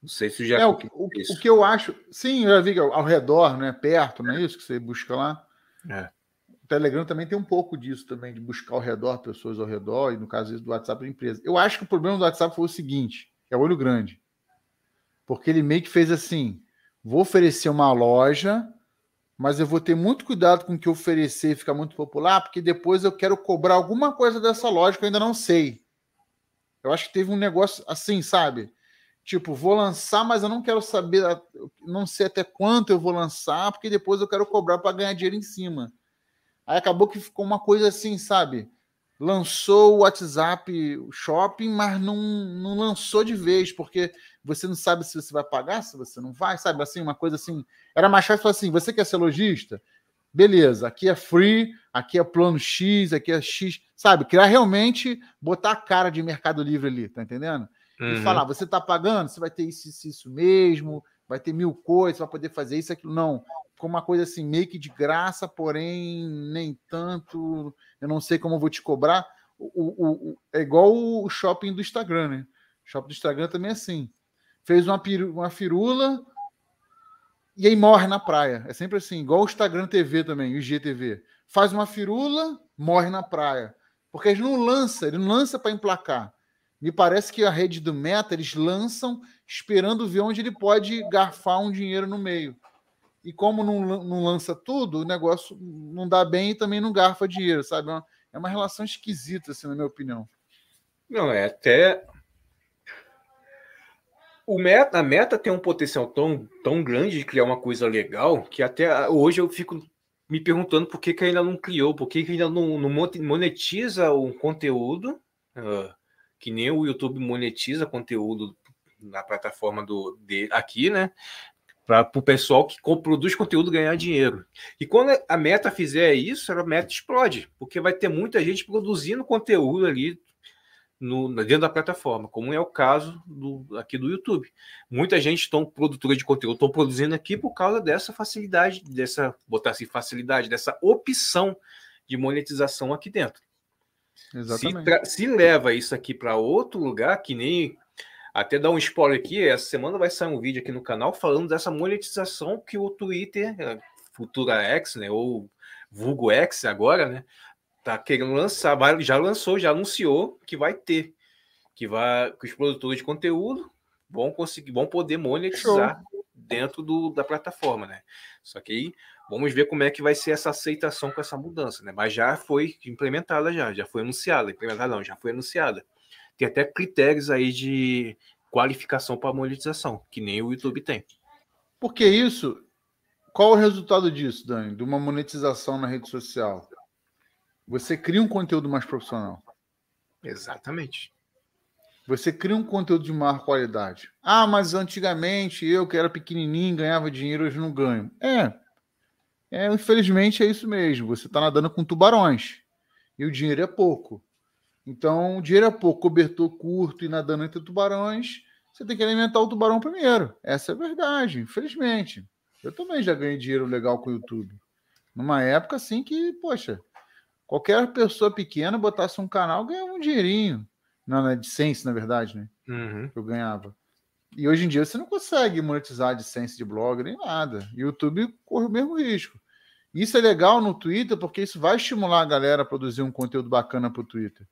Não sei se já. É, o, o, o, que eu acho. Sim, eu já vi ao redor, né? Perto, não é isso que você busca lá? É. O Telegram também tem um pouco disso também, de buscar ao redor, pessoas ao redor, e no caso do WhatsApp empresa. Eu acho que o problema do WhatsApp foi o seguinte: é o olho grande. Porque ele meio que fez assim: vou oferecer uma loja, mas eu vou ter muito cuidado com o que oferecer e ficar muito popular, porque depois eu quero cobrar alguma coisa dessa loja que eu ainda não sei. Eu acho que teve um negócio assim, sabe? Tipo, vou lançar, mas eu não quero saber, não sei até quanto eu vou lançar, porque depois eu quero cobrar para ganhar dinheiro em cima. Aí acabou que ficou uma coisa assim, sabe? Lançou o WhatsApp Shopping, mas não, não lançou de vez, porque você não sabe se você vai pagar, se você não vai, sabe? Assim, uma coisa assim. Era mais fácil falar assim: você quer ser lojista? Beleza, aqui é free, aqui é plano X, aqui é X, sabe? Criar realmente, botar a cara de Mercado Livre ali, tá entendendo? uhum. e falar: você está pagando, você vai ter isso, isso, isso mesmo, vai ter mil coisas, vai poder fazer isso, aquilo. Não. Ficou uma coisa assim, meio que de graça, porém nem tanto. Eu não sei como eu vou te cobrar. O, o, o, é igual o shopping do Instagram, né? O shopping do Instagram também é assim. Fez uma, piru, uma firula e aí morre na praia. É sempre assim, igual o Instagram TV também, o IGTV. Faz uma firula, morre na praia. Porque eles não lançam, ele não lança para emplacar. Me parece que a rede do Meta eles lançam esperando ver onde ele pode garfar um dinheiro no meio. E como não, não lança tudo, o negócio não dá bem e também não garfa dinheiro, sabe? É uma, é uma relação esquisita, assim, na minha opinião. Não, é até. O meta, a meta tem um potencial tão, tão grande de criar uma coisa legal que até hoje eu fico me perguntando por que, que ainda não criou, por que, que ainda não, não monetiza o conteúdo. Uh, que nem o YouTube monetiza conteúdo na plataforma do de, aqui, né? Para o pessoal que produz conteúdo ganhar dinheiro. E quando a meta fizer isso, a meta explode, porque vai ter muita gente produzindo conteúdo ali no, dentro da plataforma, como é o caso do, aqui do YouTube. Muita gente estão produtora de conteúdo estão produzindo aqui por causa dessa facilidade, dessa botar assim facilidade, dessa opção de monetização aqui dentro. Exatamente. Se, se leva isso aqui para outro lugar, que nem. Até dar um spoiler aqui, essa semana vai sair um vídeo aqui no canal falando dessa monetização que o Twitter, é, Futura X, né, ou Vulgo X agora, né, tá querendo lançar, vai, já lançou, já anunciou que vai ter, que vai, que os produtores de conteúdo vão conseguir, vão poder monetizar Show. dentro do, da plataforma, né? Só que aí Vamos ver como é que vai ser essa aceitação com essa mudança, né? Mas já foi implementada já, já foi anunciada, implementada não, já foi anunciada. Tem até critérios aí de qualificação para monetização, que nem o YouTube tem. Por que isso? Qual o resultado disso, Dani? De uma monetização na rede social? Você cria um conteúdo mais profissional. Exatamente. Você cria um conteúdo de maior qualidade. Ah, mas antigamente eu que era pequenininho ganhava dinheiro, hoje não ganho. É, é, infelizmente é isso mesmo. Você está nadando com tubarões e o dinheiro é pouco. Então, o dinheiro é pouco, cobertor curto e nadando entre tubarões. Você tem que alimentar o tubarão primeiro. Essa é a verdade, infelizmente. Eu também já ganhei dinheiro legal com o YouTube. Numa época assim que, poxa, qualquer pessoa pequena botasse um canal ganhava um dinheirinho. Não, na AdSense, na verdade, né? Uhum. Eu ganhava. E hoje em dia você não consegue monetizar a AdSense de blog nem nada. YouTube corre o mesmo risco. Isso é legal no Twitter porque isso vai estimular a galera a produzir um conteúdo bacana para o Twitter.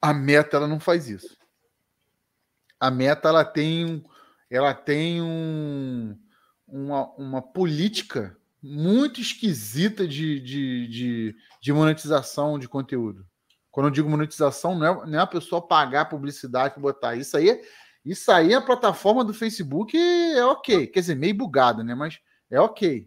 A Meta ela não faz isso. A Meta ela tem, ela tem um, uma, uma política muito esquisita de, de, de, de, monetização de conteúdo. Quando eu digo monetização, não é, não é a pessoa pagar publicidade para botar. Isso aí isso aí, a plataforma do Facebook é ok. Quer dizer, meio bugada, né? Mas é ok.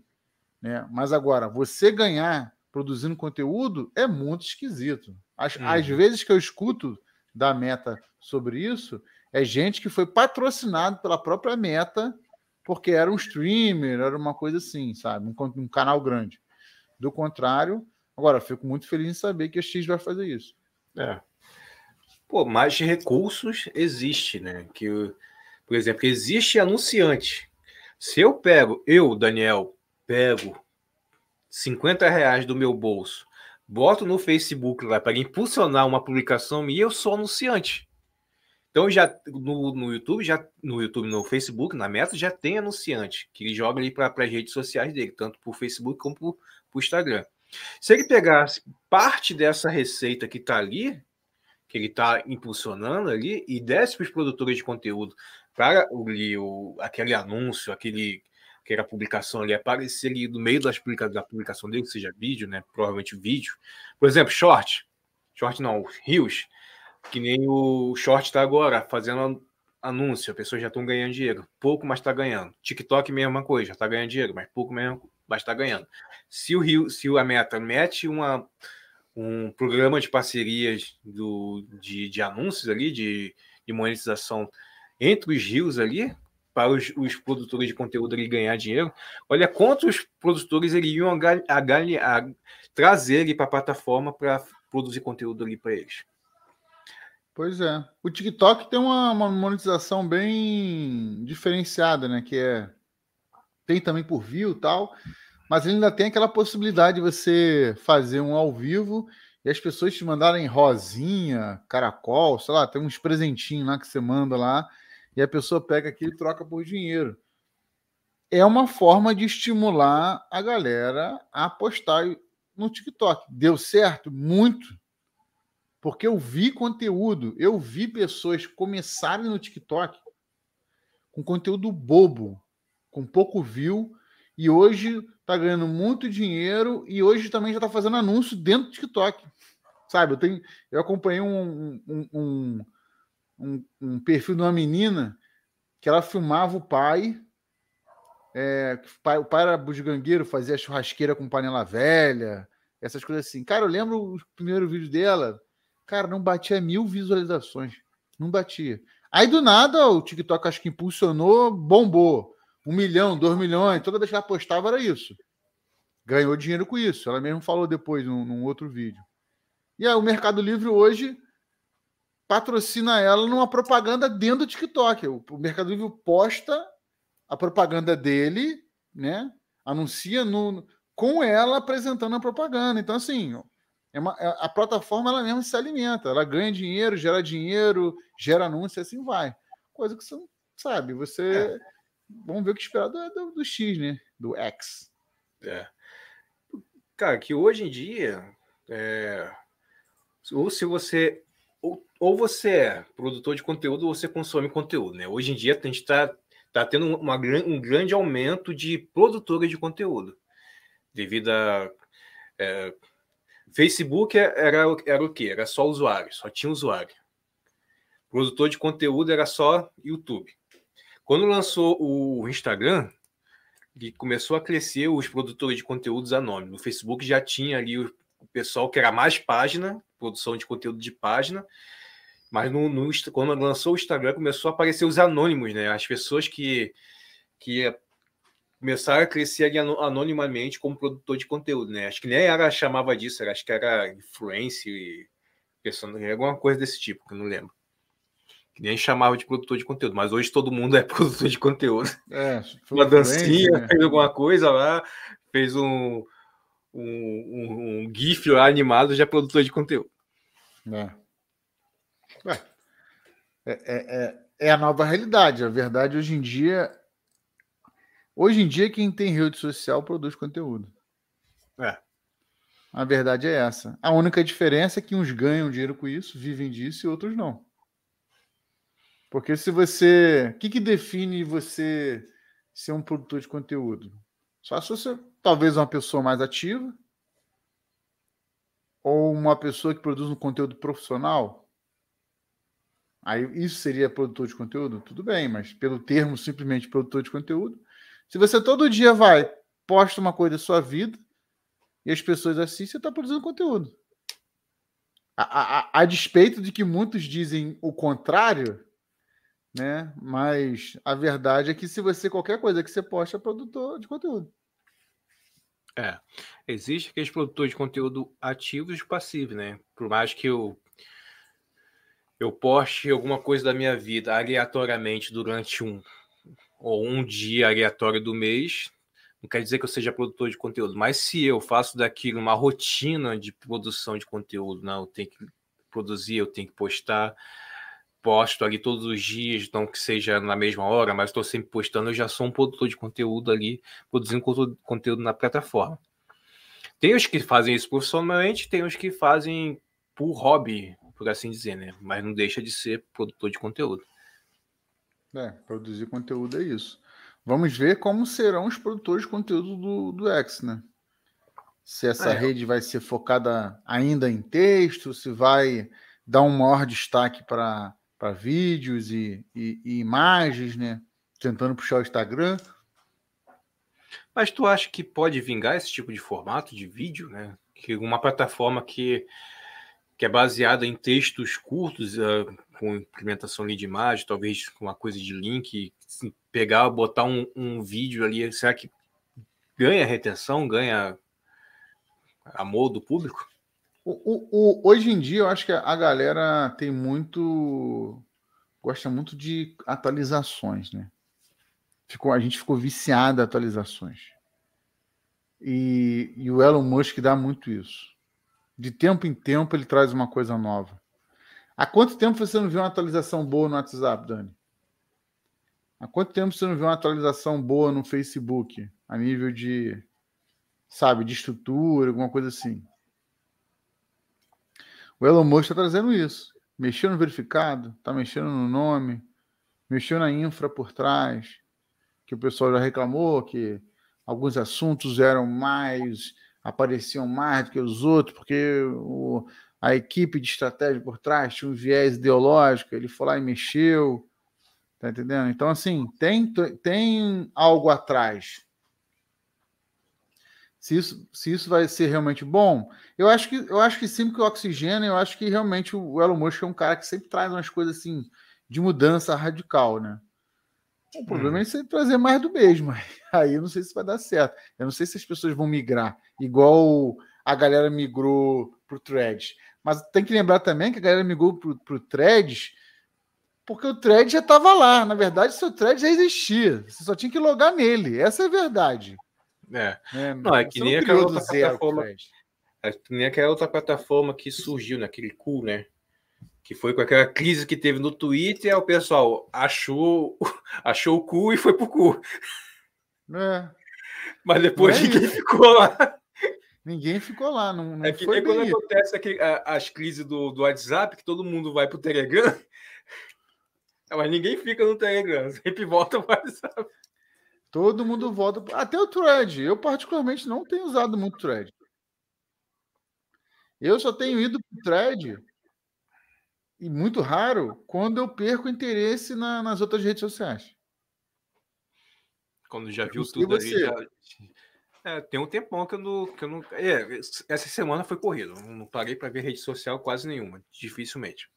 Né? Mas agora, você ganhar produzindo conteúdo é muito esquisito. As, uhum. Às vezes que eu escuto da Meta sobre isso, é gente que foi patrocinado pela própria Meta porque era um streamer, era uma coisa assim, sabe? Um, um canal grande. Do contrário, agora, fico muito feliz em saber que a X vai fazer isso. É. Pô, mais recursos existe, né? Que, por exemplo, existe anunciante. Se eu pego, eu, Daniel, pego 50 reais do meu bolso, boto no Facebook lá para impulsionar uma publicação e eu sou anunciante. Então já no, no YouTube, já no YouTube, no Facebook, na Meta já tem anunciante que ele joga ali para as redes sociais dele, tanto por Facebook como por, por Instagram. Se ele pegasse parte dessa receita que está ali, que ele está impulsionando ali e desce para os produtores de conteúdo para o, o, aquele anúncio, aquele, aquela publicação ali aparecer ali no meio das publica, da publicação dele, seja vídeo, né? Provavelmente vídeo. Por exemplo, short. Short não, rios. Que nem o short está agora, fazendo anúncio, as pessoas já estão ganhando dinheiro. Pouco, mas está ganhando. TikTok, mesma coisa, já está ganhando dinheiro, mas pouco mesmo, mas está ganhando. Se o Rio, se a Meta mete uma, um programa de parcerias do, de, de anúncios ali, de, de monetização entre os rios ali, para os, os, produtores de conteúdo ali ganhar dinheiro, olha quantos produtores iriam a, a, a trazer para a plataforma para produzir conteúdo ali para eles. Pois é. O TikTok tem uma, uma, monetização bem diferenciada, né? Que é. Tem também por view e tal, mas ainda tem aquela possibilidade de você fazer um ao vivo e as pessoas te mandarem rosinha, caracol, sei lá, tem uns presentinhos lá que você manda lá e a pessoa pega aquilo e troca por dinheiro. É uma forma de estimular a galera a apostar no TikTok. Deu certo? Muito. Porque eu vi conteúdo, eu vi pessoas começarem no TikTok com conteúdo bobo, com pouco view, e hoje tá ganhando muito dinheiro e hoje também já tá fazendo anúncio dentro do TikTok. Sabe, eu tenho, eu acompanhei um, um, um, um, um perfil de uma menina que ela filmava o pai, é, o pai era bugigangueiro, fazia churrasqueira com panela velha, essas coisas assim. Cara, eu lembro o primeiro vídeo dela, Cara, não batia mil visualizações. Não batia. Aí do nada o TikTok acho que impulsionou, bombou. Um milhão, dois milhões, toda vez que ela postava era isso. Ganhou dinheiro com isso. Ela mesmo falou depois num, num outro vídeo. E aí o Mercado Livre hoje patrocina ela numa propaganda dentro do TikTok. O, Mercado Livre posta a propaganda dele, né? Anuncia no, com ela apresentando a propaganda. Então, assim, é uma, é, a plataforma ela mesma se alimenta, ela ganha dinheiro, gera dinheiro, gera anúncio, assim vai. Coisa que você não sabe, você. É. Vamos ver o que esperar do, do, do, X, né? Do X. É. Cara, que hoje em dia, é... ou se você. Ou, ou você é produtor de conteúdo ou você consome conteúdo, né? Hoje em dia a gente está tá tendo uma, um grande aumento de produtores de conteúdo devido a. É, Facebook é, era, era o quê? Era só usuário, só tinha usuário. Produtor de conteúdo era só YouTube. Quando lançou o Instagram, e começou a crescer os produtores de conteúdos anônimos. No Facebook já tinha ali o, pessoal que era mais página, produção de conteúdo de página, mas no, no, quando lançou o Instagram começou a aparecer os anônimos, né? As pessoas que, que começaram a crescer ali anonimamente como produtor de conteúdo, né? Acho que nem era chamava disso, acho que era influencer, personagem, alguma coisa desse tipo, que eu não lembro. Que nem chamava de produtor de conteúdo, mas hoje todo mundo é produtor de conteúdo. É, Uma dancinha, né? fez alguma coisa lá, fez um, um, um, um GIF lá animado, já é produtor de conteúdo. É. É, é, é, é a nova realidade. A verdade, hoje em dia, Hoje em dia, quem tem rede social produz conteúdo. É. A verdade é essa. A única diferença é que uns ganham dinheiro com isso, vivem disso, e outros não. Porque se você. O que, que define você ser um produtor de conteúdo? Só se você, talvez, uma pessoa mais ativa, ou uma pessoa que produz um conteúdo profissional. Aí isso seria produtor de conteúdo? Tudo bem, mas pelo termo simplesmente produtor de conteúdo, se você todo dia vai, posta uma coisa da sua vida e as pessoas assistem, você está produzindo conteúdo. A, a, a, despeito de que muitos dizem o contrário, né? Mas a verdade é que se você qualquer coisa que você posta é produtor de conteúdo. É, existe aqueles produtores de conteúdo ativos e passivos, né? Por mais que eu eu poste alguma coisa da minha vida aleatoriamente durante um ou um dia aleatório do mês, não quer dizer que eu seja produtor de conteúdo, mas se eu faço daquilo uma rotina de produção de conteúdo, não, eu tenho que produzir, eu tenho que postar, posto ali todos os dias, não que seja na mesma hora, mas estou sempre postando, eu já sou um produtor de conteúdo ali, produzindo conteúdo na plataforma. Tem os que fazem isso profissionalmente, tem os que fazem por hobby, por assim dizer, né? Mas não deixa de ser produtor de conteúdo. É, produzir conteúdo é isso. Vamos ver como serão os produtores de conteúdo do, do X, né? Se essa é. rede vai ser focada ainda em texto, se vai dar um maior destaque para vídeos e, e, e, imagens, né? Tentando puxar o Instagram. Mas tu acha que pode vingar esse tipo de formato de vídeo, né? Que uma plataforma que, que é baseada em textos curtos, uh, com implementação ali de imagem, talvez com uma coisa de link, pegar, botar um, um vídeo ali, será que ganha retenção, ganha amor do público? O, o, o, hoje em dia, eu acho que a galera tem muito. gosta muito de atualizações, né? Ficou, a gente ficou viciado em atualizações. E, e o Elon Musk dá muito isso. De tempo em tempo, ele traz uma coisa nova. Há quanto tempo você não viu uma atualização boa no WhatsApp, Dani? Há quanto tempo você não viu uma atualização boa no Facebook? A nível de, sabe, de estrutura, alguma coisa assim. O Elon Musk está trazendo isso. Mexeu no verificado, está mexendo no nome, mexeu na infra por trás, que o pessoal já reclamou que alguns assuntos eram mais, apareciam mais do que os outros, porque o, a equipe de estratégia por trás tinha um viés ideológico, ele foi lá e mexeu, tá entendendo? Então, assim, tem, tem algo atrás. Se isso, se isso vai ser realmente bom, eu acho que eu acho que sim, porque o oxigênio, eu acho que realmente o Elon Musk é um cara que sempre traz umas coisas assim de mudança radical, né? O problema hum. é você trazer mais do mesmo. Aí eu não sei se vai dar certo. Eu não sei se as pessoas vão migrar, igual a galera migrou para o Threads. Mas tem que lembrar também que a galera migrou para o Threads porque o Thread já estava lá. Na verdade, seu Thread já existia. Você só tinha que logar nele. Essa é a verdade. É. é não, é que nem aquela outra plataforma. É que nem aquela outra plataforma que surgiu, naquele né? cu, né? Que foi com aquela crise que teve no Twitter, o pessoal achou, achou o cu e foi pro cu. É. Mas depois é ninguém ficou lá. Ninguém ficou lá. Não, não é que nem quando acontece aqui, as crises do, do WhatsApp, que todo mundo vai pro Telegram. Mas ninguém fica no Telegram, sempre volta pro WhatsApp. Todo mundo volta. Até o thread. Eu, particularmente, não tenho usado muito thread. Eu só tenho ido para o thread, e muito raro, quando eu perco interesse na, nas outras redes sociais. Quando já viu tudo ali. Já... É, tem um tempão que eu não. Que eu não... É, essa semana foi corrido. Não parei para ver rede social quase nenhuma. Dificilmente.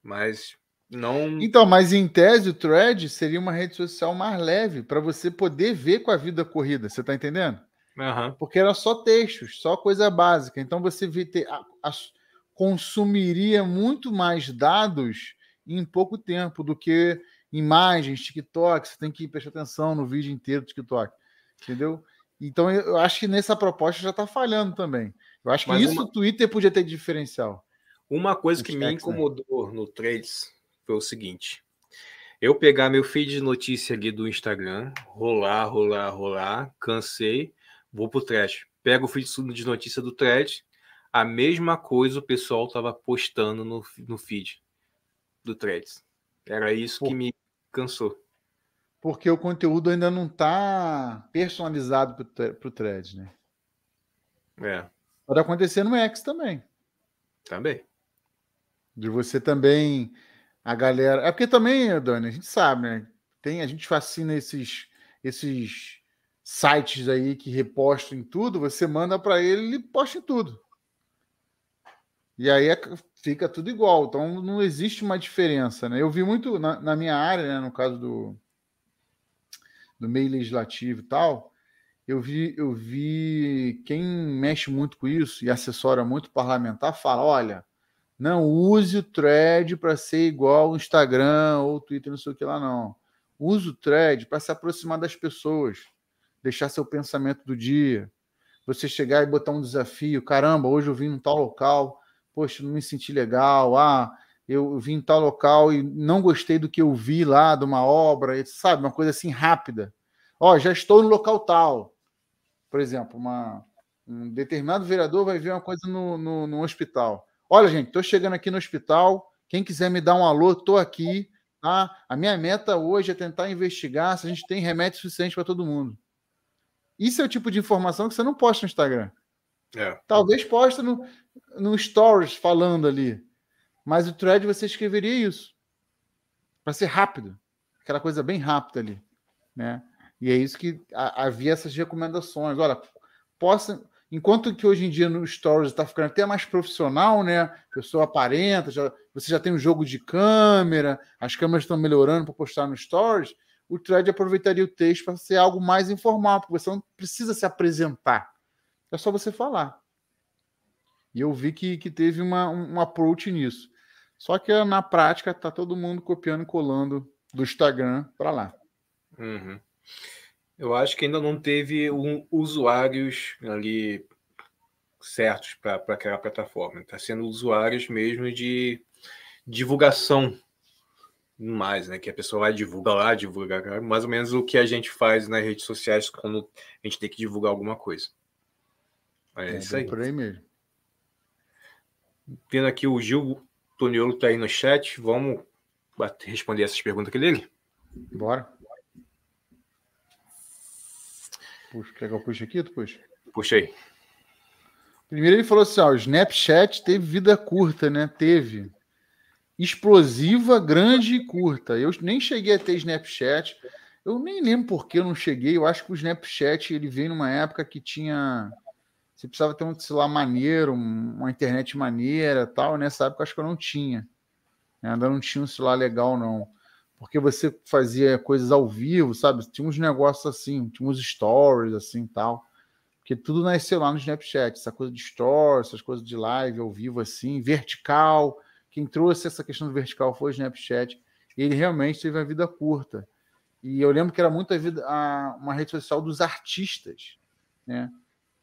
Mas não. Então, mas em tese, o thread seria uma rede social mais leve para você poder ver com a vida corrida. Você está entendendo? Uhum. Porque era só textos, só coisa básica. Então você vê ter, a, a, consumiria muito mais dados em pouco tempo do que imagens, TikTok. Você tem que prestar atenção no vídeo inteiro do TikTok. Entendeu? Então eu acho que nessa proposta já está falhando também. Eu acho que Mas isso uma... o Twitter podia ter diferencial. Uma coisa que me né? incomodou né? no Trades foi o seguinte: eu pegar meu feed de notícia ali do Instagram, rolar, rolar, rolar, cansei, vou pro thread. Pego o feed de notícia do thread, a mesma coisa o pessoal tava postando no, no feed do threads. Era isso Por... que me cansou. Porque o conteúdo ainda não está personalizado para o thread, né? É. Pode acontecer no X também. Também. De você também a galera. É porque também, Dani, a gente sabe, né? Tem, a gente fascina esses, esses sites aí que repostam em tudo, você manda para ele e ele posta em tudo. E aí é, fica tudo igual. Então não existe uma diferença, né? Eu vi muito na, na minha área, né, no caso do, do meio legislativo e tal, eu vi, eu vi quem mexe muito com isso e assessora muito parlamentar fala: olha, não use o thread para ser igual o Instagram ou o Twitter, não sei o que lá, não. Use o thread para se aproximar das pessoas, deixar seu pensamento do dia. Você chegar e botar um desafio. Caramba, hoje eu vim em tal local, poxa, não me senti legal. Ah, eu vim em tal local e não gostei do que eu vi lá, de uma obra, sabe? Uma coisa assim rápida. Ó, já estou no local tal. Por exemplo, uma, um determinado vereador vai ver uma coisa no, no, no hospital. Olha, gente, estou chegando aqui no hospital. Quem quiser me dar um alô, estou aqui. Tá? A minha meta hoje é tentar investigar se a gente tem remédio suficiente para todo mundo. Isso é o tipo de informação que você não posta no Instagram. É. Talvez posta no, no Stories falando ali. Mas o thread você escreveria isso. Para ser rápido. Aquela coisa bem rápida ali. Né? E é isso que havia essas recomendações. Olha, possa. Enquanto que hoje em dia no Stories está ficando até mais profissional, né? A pessoa aparenta, já, você já tem um jogo de câmera, as câmeras estão melhorando para postar no Stories. O thread aproveitaria o texto para ser algo mais informal, porque você não precisa se apresentar. É só você falar. E eu vi que, que teve uma, um approach nisso. Só que na prática tá todo mundo copiando e colando do Instagram para lá. Uhum. Eu acho que ainda não teve um, usuários ali certos para aquela plataforma. Está sendo usuários mesmo de divulgação mais, né? Que a pessoa vai divulgar lá, divulgar mais ou menos o que a gente faz nas redes sociais quando a gente tem que divulgar alguma coisa. É, é isso aí. Por aí mesmo. Vendo aqui o Gil Toniolo está aí no chat. Vamos responder essas perguntas aqui dele? Bora. Puxa, quer que eu puxe aqui? Tu puxa? Puxa aí. Primeiro ele falou assim: ó, o Snapchat teve vida curta, né? Teve. Explosiva, grande e curta. Eu nem cheguei a ter Snapchat. Eu nem lembro por que eu não cheguei. Eu acho que o Snapchat ele veio numa época que tinha. Você precisava ter um celular maneiro, uma internet maneira tal. Nessa época acho que eu não tinha. Ainda não tinha um celular legal, não porque você fazia coisas ao vivo, sabe? Tinha uns negócios assim, tinha uns stories assim tal. Porque tudo nasceu lá no Snapchat, essa coisa de stories, essas coisas de live ao vivo assim, vertical. Quem trouxe essa questão do vertical foi o Snapchat. Ele realmente teve uma vida curta. E eu lembro que era muito a vida, a, uma rede social dos artistas, né?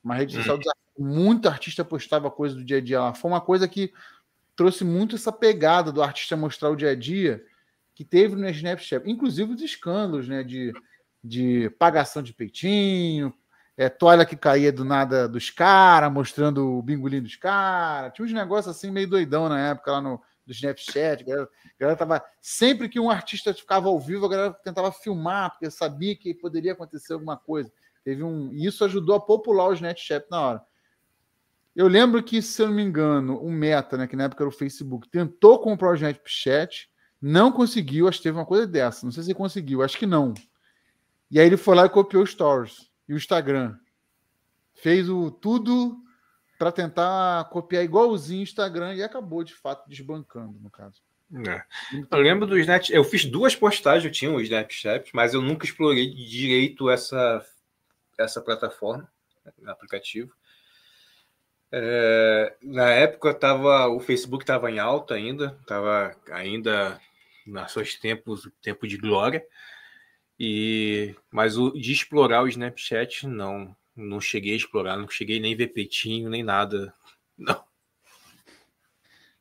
Uma rede social hum. dos artistas. Muito artista postava coisa do dia a dia lá. Foi uma coisa que trouxe muito essa pegada do artista mostrar o dia a dia que teve no Snapchat, inclusive os escândalos né, de, de pagação de peitinho, é, toalha que caía do nada dos caras, mostrando o bingolim dos caras. Tinha uns negócios assim meio doidão na época lá no do Snapchat. A galera, a galera tava, sempre que um artista ficava ao vivo, a galera tentava filmar, porque sabia que poderia acontecer alguma coisa. Teve um, e isso ajudou a popular o Snapchat na hora. Eu lembro que, se eu não me engano, o Meta, né, que na época era o Facebook, tentou comprar o Snapchat não conseguiu, acho que teve uma coisa dessa. Não sei se conseguiu, acho que não. E aí ele foi lá e copiou o Stories e o Instagram. Fez o tudo para tentar copiar igualzinho o Instagram e acabou de fato desbancando, no caso. É. Eu lembro do Snapchat. Eu fiz duas postagens, eu tinha o Snapchat, mas eu nunca explorei direito essa, essa plataforma, né, aplicativo. É, na época tava, o Facebook estava em alta ainda, estava ainda nos seus tempos, tempo de glória. E mas o de explorar o Snapchat não, não cheguei a explorar, não cheguei nem ver peitinho, nem nada. Não.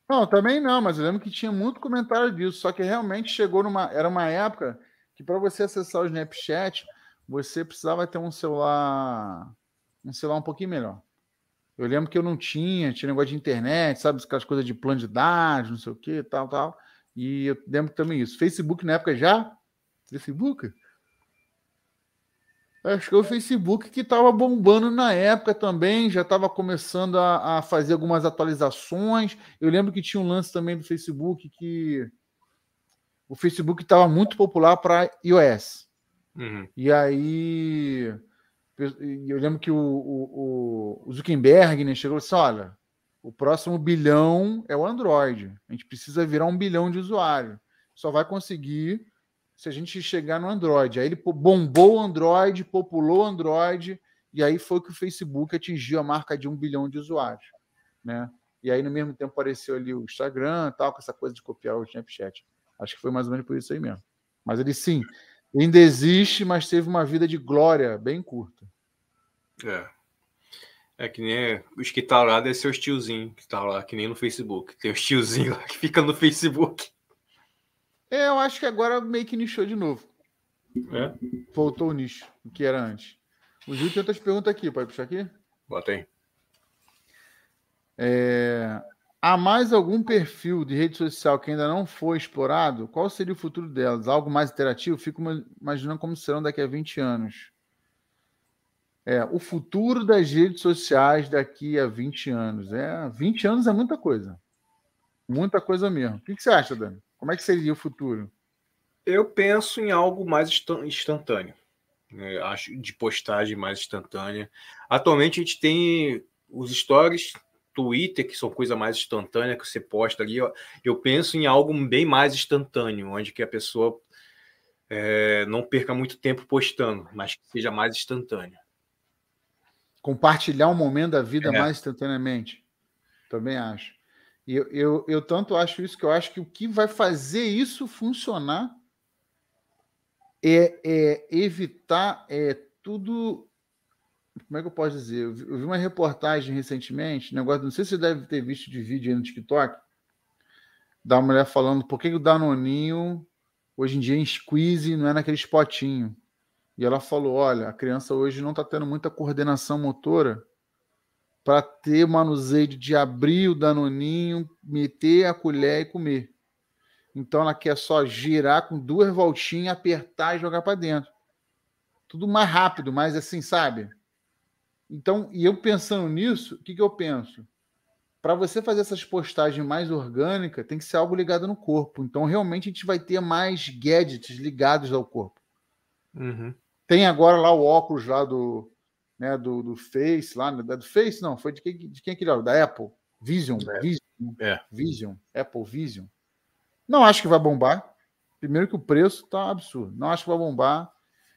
Não, também não, mas eu lembro que tinha muito comentário disso, só que realmente chegou numa era uma época que para você acessar o Snapchat, você precisava ter um celular um celular um pouquinho melhor. Eu lembro que eu não tinha, tinha negócio de internet, sabe, aquelas coisas de plano de dados, não sei o que, tal, tal. E eu lembro também isso. Facebook na época já? Facebook? Acho que o Facebook que estava bombando na época também, já estava começando a, a, fazer algumas atualizações. Eu lembro que tinha um lance também do Facebook que o Facebook estava muito popular para iOS. Uhum. E aí eu lembro que o, o, o Zuckerberg né, chegou e disse: olha, o próximo bilhão é o Android. A gente precisa virar um bilhão de usuários. Só vai conseguir se a gente chegar no Android. Aí ele bombou o Android, populou o Android, e aí foi que o Facebook atingiu a marca de um bilhão de usuários. Né? E aí, no mesmo tempo, apareceu ali o Instagram, tal, com essa coisa de copiar o Snapchat. Acho que foi mais ou menos por isso aí mesmo. Mas ele sim, ainda existe, mas teve uma vida de glória bem curta. É. É que nem os que tá lá, deve ser os tiozinhos que tá lá, que nem no Facebook. Tem os tiozinhos lá que fica no Facebook. É, eu acho que agora meio que nichou de novo. É? Voltou o nicho, o que era antes. O Gil tem outras perguntas aqui, pode puxar aqui? Bota aí. É... Há mais algum perfil de rede social que ainda não foi explorado? Qual seria o futuro delas? Algo mais interativo? Fico imaginando como serão daqui a 20 anos. É, o futuro das redes sociais daqui a 20 anos. É, 20 anos é muita coisa. Muita coisa mesmo. O que, você acha, Dani? Como é que seria o futuro? Eu penso em algo mais instantâneo. Né? Acho de postagem mais instantânea. Atualmente a gente tem os stories, Twitter, que são coisa mais instantânea que você posta ali. Eu penso em algo bem mais instantâneo, onde que a pessoa é, não perca muito tempo postando, mas que seja mais instantâneo. Compartilhar um momento da vida é. mais instantaneamente. Também acho. E eu, eu, eu tanto acho isso que eu acho que o que vai fazer isso funcionar é, é evitar é, tudo. Como é que eu posso dizer? Eu vi, uma reportagem recentemente, negócio, não sei se você deve ter visto de vídeo aí no TikTok, da mulher falando por que o Danoninho hoje em dia em squeeze não é naquele spotinho. E ela falou: olha, a criança hoje não está tendo muita coordenação motora para ter manuseio de abrir o danoninho, meter a colher e comer. Então ela quer só girar com duas voltinhas, apertar e jogar para dentro. Tudo mais rápido, mais assim, sabe? Então, e eu pensando nisso, o que, que eu penso? para você fazer essas postagens mais orgânicas, tem que ser algo ligado no corpo. Então, realmente, a gente vai ter mais gadgets ligados ao corpo. Uhum. Tem agora lá o óculos lá do, né, do, do Face, lá, do Face, não, foi de quem, de quem é aquele Da Apple. Vision, é. Vision, é. Vision, Apple Vision. Não acho que vai bombar. Primeiro que o preço tá absurdo. Não acho que vai bombar.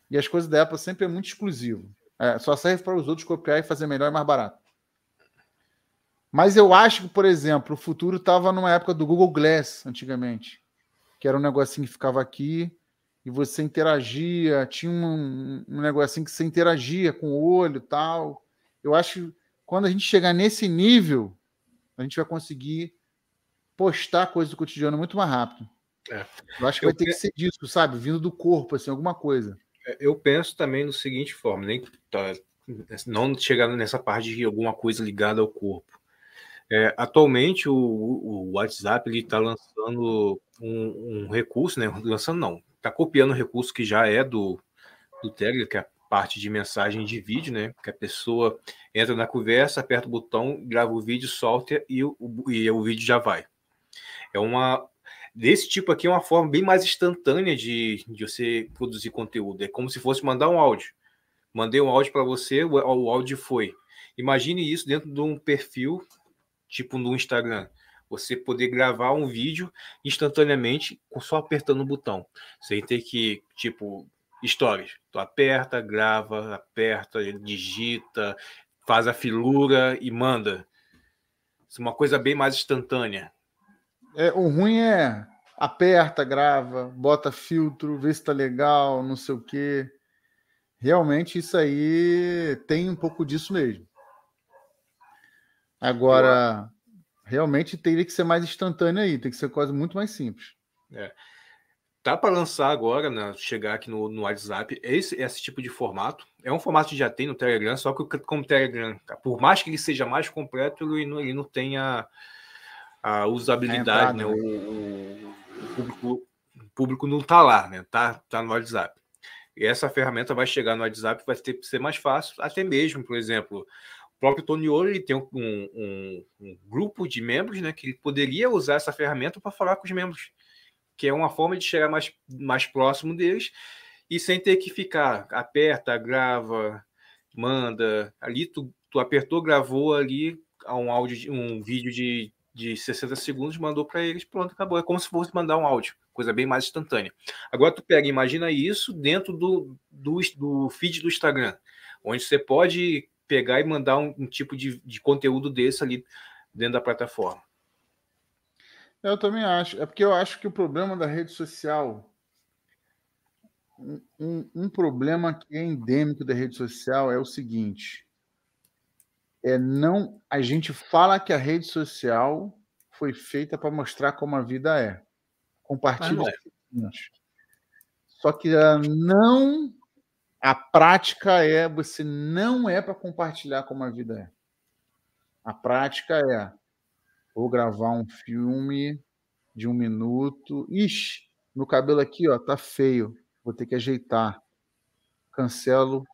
E as coisas da Apple sempre é muito exclusivo. É, só serve para os outros copiar e fazer melhor e mais barato. Mas eu acho que, por exemplo, o futuro estava numa época do Google Glass, antigamente, que era um negocinho que ficava aqui e você interagia, tinha um, um negocinho que você interagia com o olho e tal. Eu acho que quando a gente chegar nesse nível, a gente vai conseguir postar coisas do cotidiano muito mais rápido. É. Eu acho que eu vai ter que ser disso, sabe? Vindo do corpo, assim, alguma coisa. É, eu penso também no seguinte forma, nem tá, não chegar nessa parte de alguma coisa ligada ao corpo. É, atualmente o, o, WhatsApp ele está lançando um, um, recurso, né? Lançando não, está copiando um recurso que já é do, do Telegram, que é a parte de mensagem de vídeo, né? Que a pessoa entra na conversa, aperta o botão, grava o vídeo, solta e o, e o vídeo já vai. É uma desse tipo aqui é uma forma bem mais instantânea de, de você produzir conteúdo. É como se fosse mandar um áudio. Mandei um áudio para você, o, o áudio foi. Imagine isso dentro de um perfil tipo no Instagram, você poder gravar um vídeo instantaneamente só apertando o botão, sem ter que, tipo, stories. Tu aperta, grava, aperta, digita, faz a filura e manda. Isso é uma coisa bem mais instantânea. É, o ruim é aperta, grava, bota filtro, vê se tá legal, não sei o quê. Realmente isso aí tem um pouco disso mesmo. Agora, realmente teria que ser mais instantâneo aí, tem que ser coisa muito mais simples. É. Tá para lançar agora, né, chegar aqui no, no WhatsApp, esse, esse tipo de formato. É um formato que já tem no Telegram, só que como o Telegram, por mais que ele seja mais completo, ele não, ele não tem a, a usabilidade, né? né? O, o, o, público, o público não tá lá, né? Tá, tá no WhatsApp. E essa ferramenta vai chegar no WhatsApp, vai ter, ser mais fácil, até mesmo, por exemplo, próprio Tony Ouro ele tem um, um, um, grupo de membros né, que ele poderia usar essa ferramenta para falar com os membros, que é uma forma de chegar mais, mais próximo deles e sem ter que ficar aperta, grava, manda. Ali tu, tu apertou, gravou ali um áudio, um vídeo de, de 60 segundos, mandou para eles, pronto, acabou. É como se fosse mandar um áudio, coisa bem mais instantânea. Agora tu pega, imagina isso dentro do, do, do feed do Instagram, onde você pode pegar e mandar um, um tipo de, de conteúdo desse ali dentro da plataforma. Eu também acho. É porque eu acho que o problema da rede social. Um, um, problema que é endêmico da rede social é o seguinte: é não. A gente fala que a rede social foi feita para mostrar como a vida é. Compartilha. É. Só que ela não a prática é você não é para compartilhar como a vida é. A prática é vou gravar um filme de um minuto. Ixi, meu cabelo aqui ó tá feio, vou ter que ajeitar. Cancelo,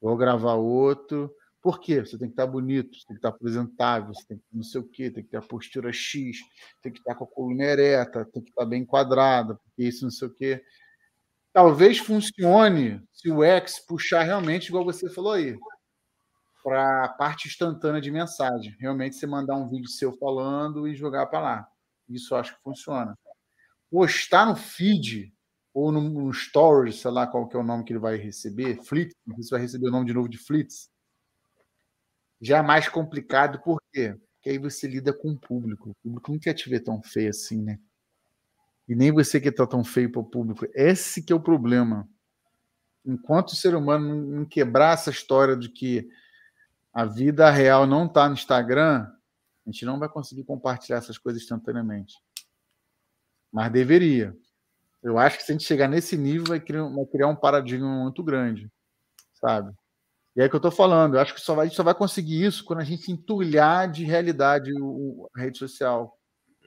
vou gravar outro. Por quê? Você tem que estar bonito, você tem que estar apresentável, você tem que não sei o quê, tem que ter a postura X, tem que estar com a coluna ereta, tem que estar bem enquadrada, porque isso não sei o quê. Talvez funcione se o X puxar realmente, igual você falou aí, para a parte instantânea de mensagem. Realmente você mandar um vídeo seu falando e jogar para lá. Isso eu acho que funciona. Postar no feed ou no, no Stories, sei lá qual que é o nome que ele vai receber, sei se vai receber o nome de novo de Flits, já é mais complicado, por quê? Porque aí você lida com o público. O público não quer te ver tão feio assim, né? E nem você que tá tão feio para o público. Esse que é o problema. Enquanto o ser humano não quebrar essa história de que a vida real não está no Instagram, a gente não vai conseguir compartilhar essas coisas instantaneamente. Mas deveria. Eu acho que se a gente chegar nesse nível, vai criar, vai criar um paradigma muito grande, sabe? E é que eu estou falando. Eu acho que só vai, a gente só vai conseguir isso quando a gente entulhar de realidade o, a rede social.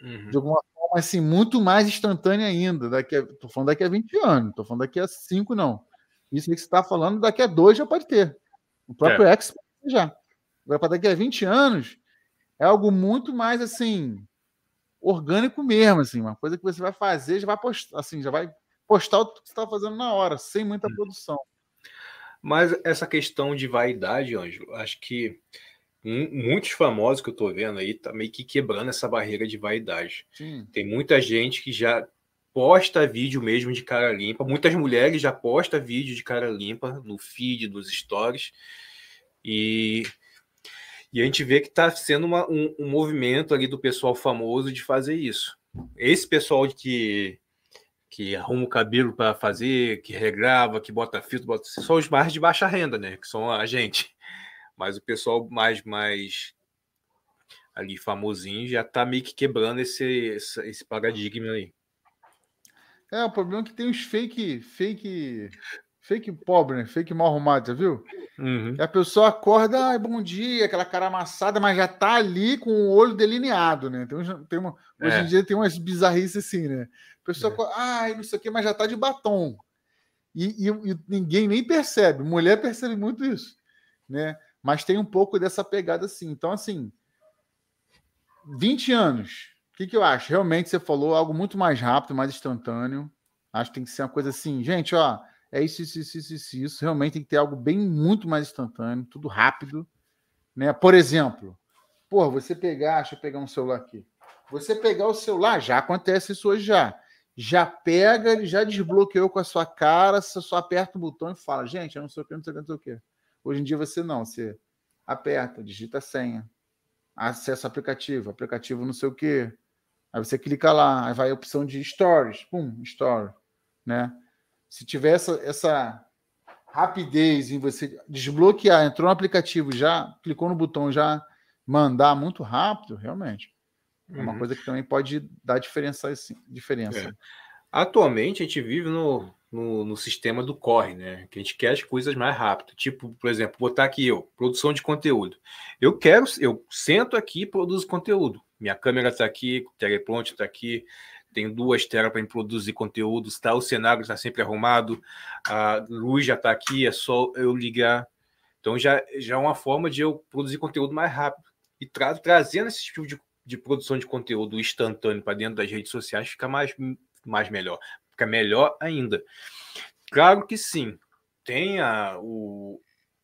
Uhum. De alguma forma, assim, muito mais instantânea ainda. Daqui a, tô falando daqui a 20 anos, tô falando daqui a 5, não. Isso que você está falando, daqui a 2 já pode ter. O próprio é. X já. Vai para daqui a 20 anos, é algo muito mais assim orgânico mesmo, assim, uma coisa que você vai fazer, já vai postar, assim, já vai postar o que você está fazendo na hora, sem muita hum. produção. Mas essa questão de vaidade, Ângelo, acho que muitos famosos que eu estou vendo aí tá meio que quebrando essa barreira de vaidade. Sim. Tem muita gente que já posta vídeo mesmo de cara limpa, muitas mulheres já postam vídeo de cara limpa no feed, dos stories. E e a gente vê que está sendo uma, um, um, movimento ali do pessoal famoso de fazer isso. Esse pessoal que, que arruma o cabelo para fazer, que regrava, que bota filtro, bota... são os mais de baixa renda, né? Que são a gente. Mas o pessoal mais, mais ali famosinho já está meio que quebrando esse, esse, esse paradigma aí. É, o problema é que tem os fake, fake Fake pobre, né? Fake mal arrumado, já viu? Uhum. E a pessoa acorda, ai, bom dia, aquela cara amassada, mas já tá ali com o olho delineado, né? Tem, tem uma, é. Hoje em dia tem umas bizarrices assim, né? A pessoa é. acorda, ai, não sei o que, mas já tá de batom. E, e, e, ninguém nem percebe. Mulher percebe muito isso, né? Mas tem um pouco dessa pegada assim. Então, assim, 20 anos, o que, que eu acho? Realmente você falou algo muito mais rápido, mais instantâneo. Acho que tem que ser uma coisa assim, gente, ó é isso, isso, isso, isso, isso. Realmente tem que ter algo bem muito mais instantâneo, tudo rápido. Né? Por exemplo, pô, você pegar, deixa eu pegar um celular aqui. Você pegar o celular, já acontece isso hoje já. Já pega, ele já desbloqueou com a sua cara, você só aperta o botão e fala, gente, eu não sei o que, não sei o que, não sei o que. Hoje em dia você não, você aperta, digita a senha, acessa o aplicativo, aplicativo não sei o que. Aí você clica lá, aí vai a opção de stories, pum, story, né? Se tiver essa, essa rapidez em você desbloquear, entrou no aplicativo, já clicou no botão, já mandar muito rápido, realmente. É uma uhum. coisa que também pode dar diferença. diferença. É. Atualmente a gente vive no, no, no, sistema do corre, né? Que a gente quer as coisas mais rápido. Tipo, por exemplo, botar aqui eu, produção de conteúdo. Eu quero, eu sento aqui e produzo conteúdo. Minha câmera está aqui, o teleprompter está aqui, tenho duas telas para produzir conteúdos, tá? O cenário está sempre arrumado, a luz já está aqui, é só eu ligar. Então já, já é uma forma de eu produzir conteúdo mais rápido. E tra trazendo esse tipo de, de produção de conteúdo instantâneo para dentro das redes sociais fica mais, mais melhor. Fica melhor ainda. Claro que sim, tem a, o,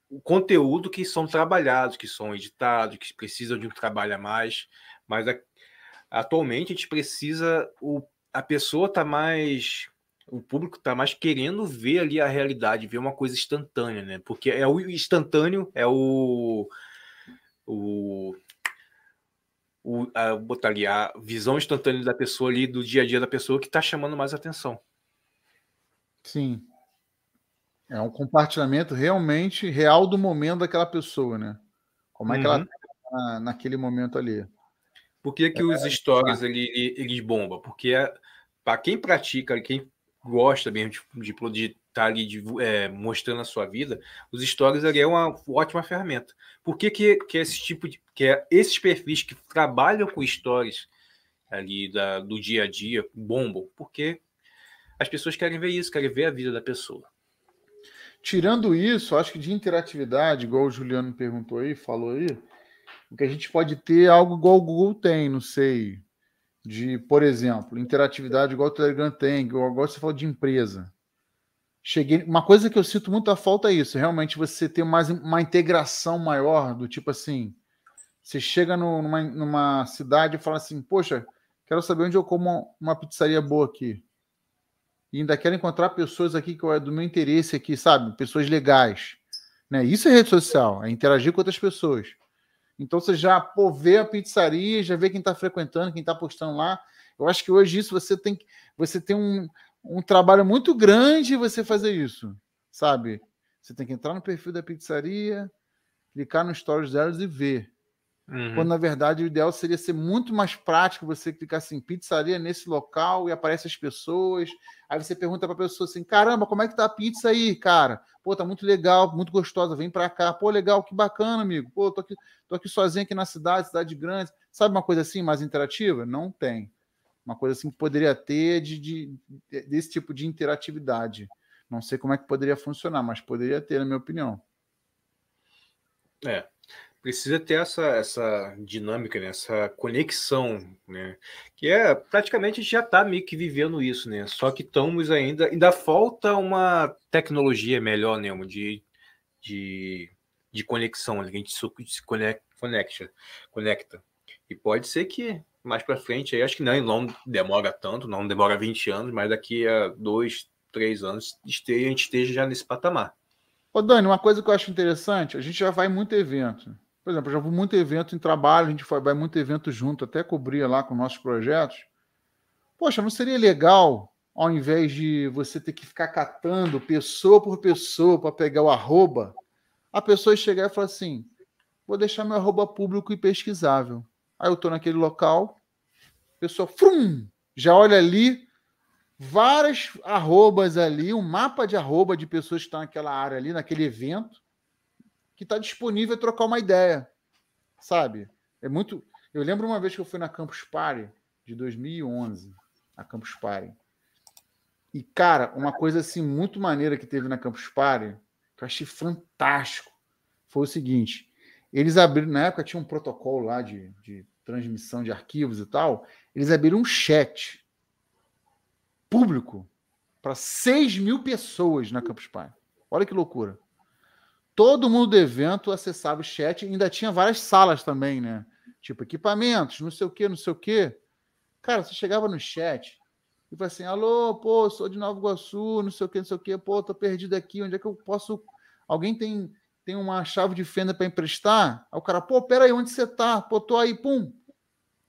o conteúdo que são trabalhados, que são editados, que precisam de um trabalho a mais, mas a, atualmente a gente precisa o, a pessoa tá mais o público está mais querendo ver ali a realidade, ver uma coisa instantânea, né? Porque é o instantâneo, é o o, o a, botar ali a visão instantânea da pessoa ali do dia a dia da pessoa que está chamando mais atenção. Sim. É um compartilhamento realmente real do momento daquela pessoa, né? Como é que ela tá naquele momento ali. Por que, que os stories ele, eles bombam? Porque é, para quem pratica, quem gosta mesmo de, de, estar tá ali de, é, mostrando a sua vida, os stories ali é uma ótima ferramenta. Por que, que, que esse tipo de. que é esses perfis que trabalham com stories ali da, do dia a dia bombam? Porque as pessoas querem ver isso, querem ver a vida da pessoa. Tirando isso, acho que de interatividade, igual o Juliano perguntou aí, falou aí, o que a gente pode ter algo igual o Google tem, não sei, de, por exemplo, interatividade igual o Telegram tem, igual, você falou de empresa. Cheguei, uma coisa que eu sinto muita falta é isso, realmente você ter mais uma integração maior do tipo assim, você chega numa, numa cidade e fala assim, poxa, quero saber onde eu como uma pizzaria boa aqui. E ainda quero encontrar pessoas aqui que é do meu interesse aqui, sabe? Pessoas legais. Né? Isso é rede social, é interagir com outras pessoas. Então você já pô, vê a pizzaria, já vê quem está frequentando, quem está postando lá. Eu acho que hoje isso você tem você tem um, um trabalho muito grande você fazer isso, sabe? Você tem que entrar no perfil da pizzaria, clicar nos stories delas e ver. Uhum. Quando na verdade o ideal seria ser muito mais prático você clicar assim, pizzaria nesse local e aparece as pessoas. Aí você pergunta para a pessoa assim: caramba, como é que tá a pizza aí, cara? Pô, tá muito legal, muito gostosa, vem para cá. Pô, legal, que bacana, amigo. Pô, tô aqui, tô aqui sozinho aqui na cidade, cidade grande. Sabe uma coisa assim mais interativa? Não tem. Uma coisa assim que poderia ter de, de, desse tipo de interatividade. Não sei como é que poderia funcionar, mas poderia ter, na minha opinião. É, precisa ter essa, essa dinâmica, né? essa conexão, né? Que é praticamente já está meio que vivendo isso, né? Só que estamos ainda, ainda falta uma tecnologia melhor, né? De, de, de conexão, né? a gente se conecta, conecta. E pode ser que mais para frente, aí acho que não, não demora tanto, não demora 20 anos, mas daqui a dois, três anos a gente esteja já nesse patamar. Ô Dani, uma coisa que eu acho interessante, a gente já vai muito evento. Por exemplo, eu já vou muito evento em trabalho, a gente vai muito evento junto, até cobrir lá com nossos projetos. Poxa, não seria legal, ao invés de você ter que ficar catando pessoa por pessoa para pegar o arroba, a pessoa chegar e falar assim: vou deixar meu arroba público e pesquisável. Aí eu estou naquele local, a pessoa frum, já olha ali, várias arrobas ali, um mapa de arroba de pessoas que estão naquela área ali, naquele evento que está disponível a trocar uma ideia, sabe? É muito. Eu lembro uma vez que eu fui na Campus Party de 2011, a Campus Party. E cara, uma coisa assim muito maneira que teve na Campus Party, que eu achei fantástico, foi o seguinte: eles abriram na época tinha um protocolo lá de, de transmissão de arquivos e tal, eles abriram um chat público para 6 mil pessoas na Campus Party. Olha que loucura todo mundo do evento acessava o chat, ainda tinha várias salas também, né? Tipo, equipamentos, não sei o que, não sei o que. Cara, você chegava no chat e falava assim: alô, pô, sou de Nova Iguaçu, não sei o que, não sei o que, pô, tô perdido aqui, onde é que eu posso. Alguém tem, tem uma chave de fenda para emprestar? Aí o cara, pô, peraí, onde você tá? Pô, tô aí, pum.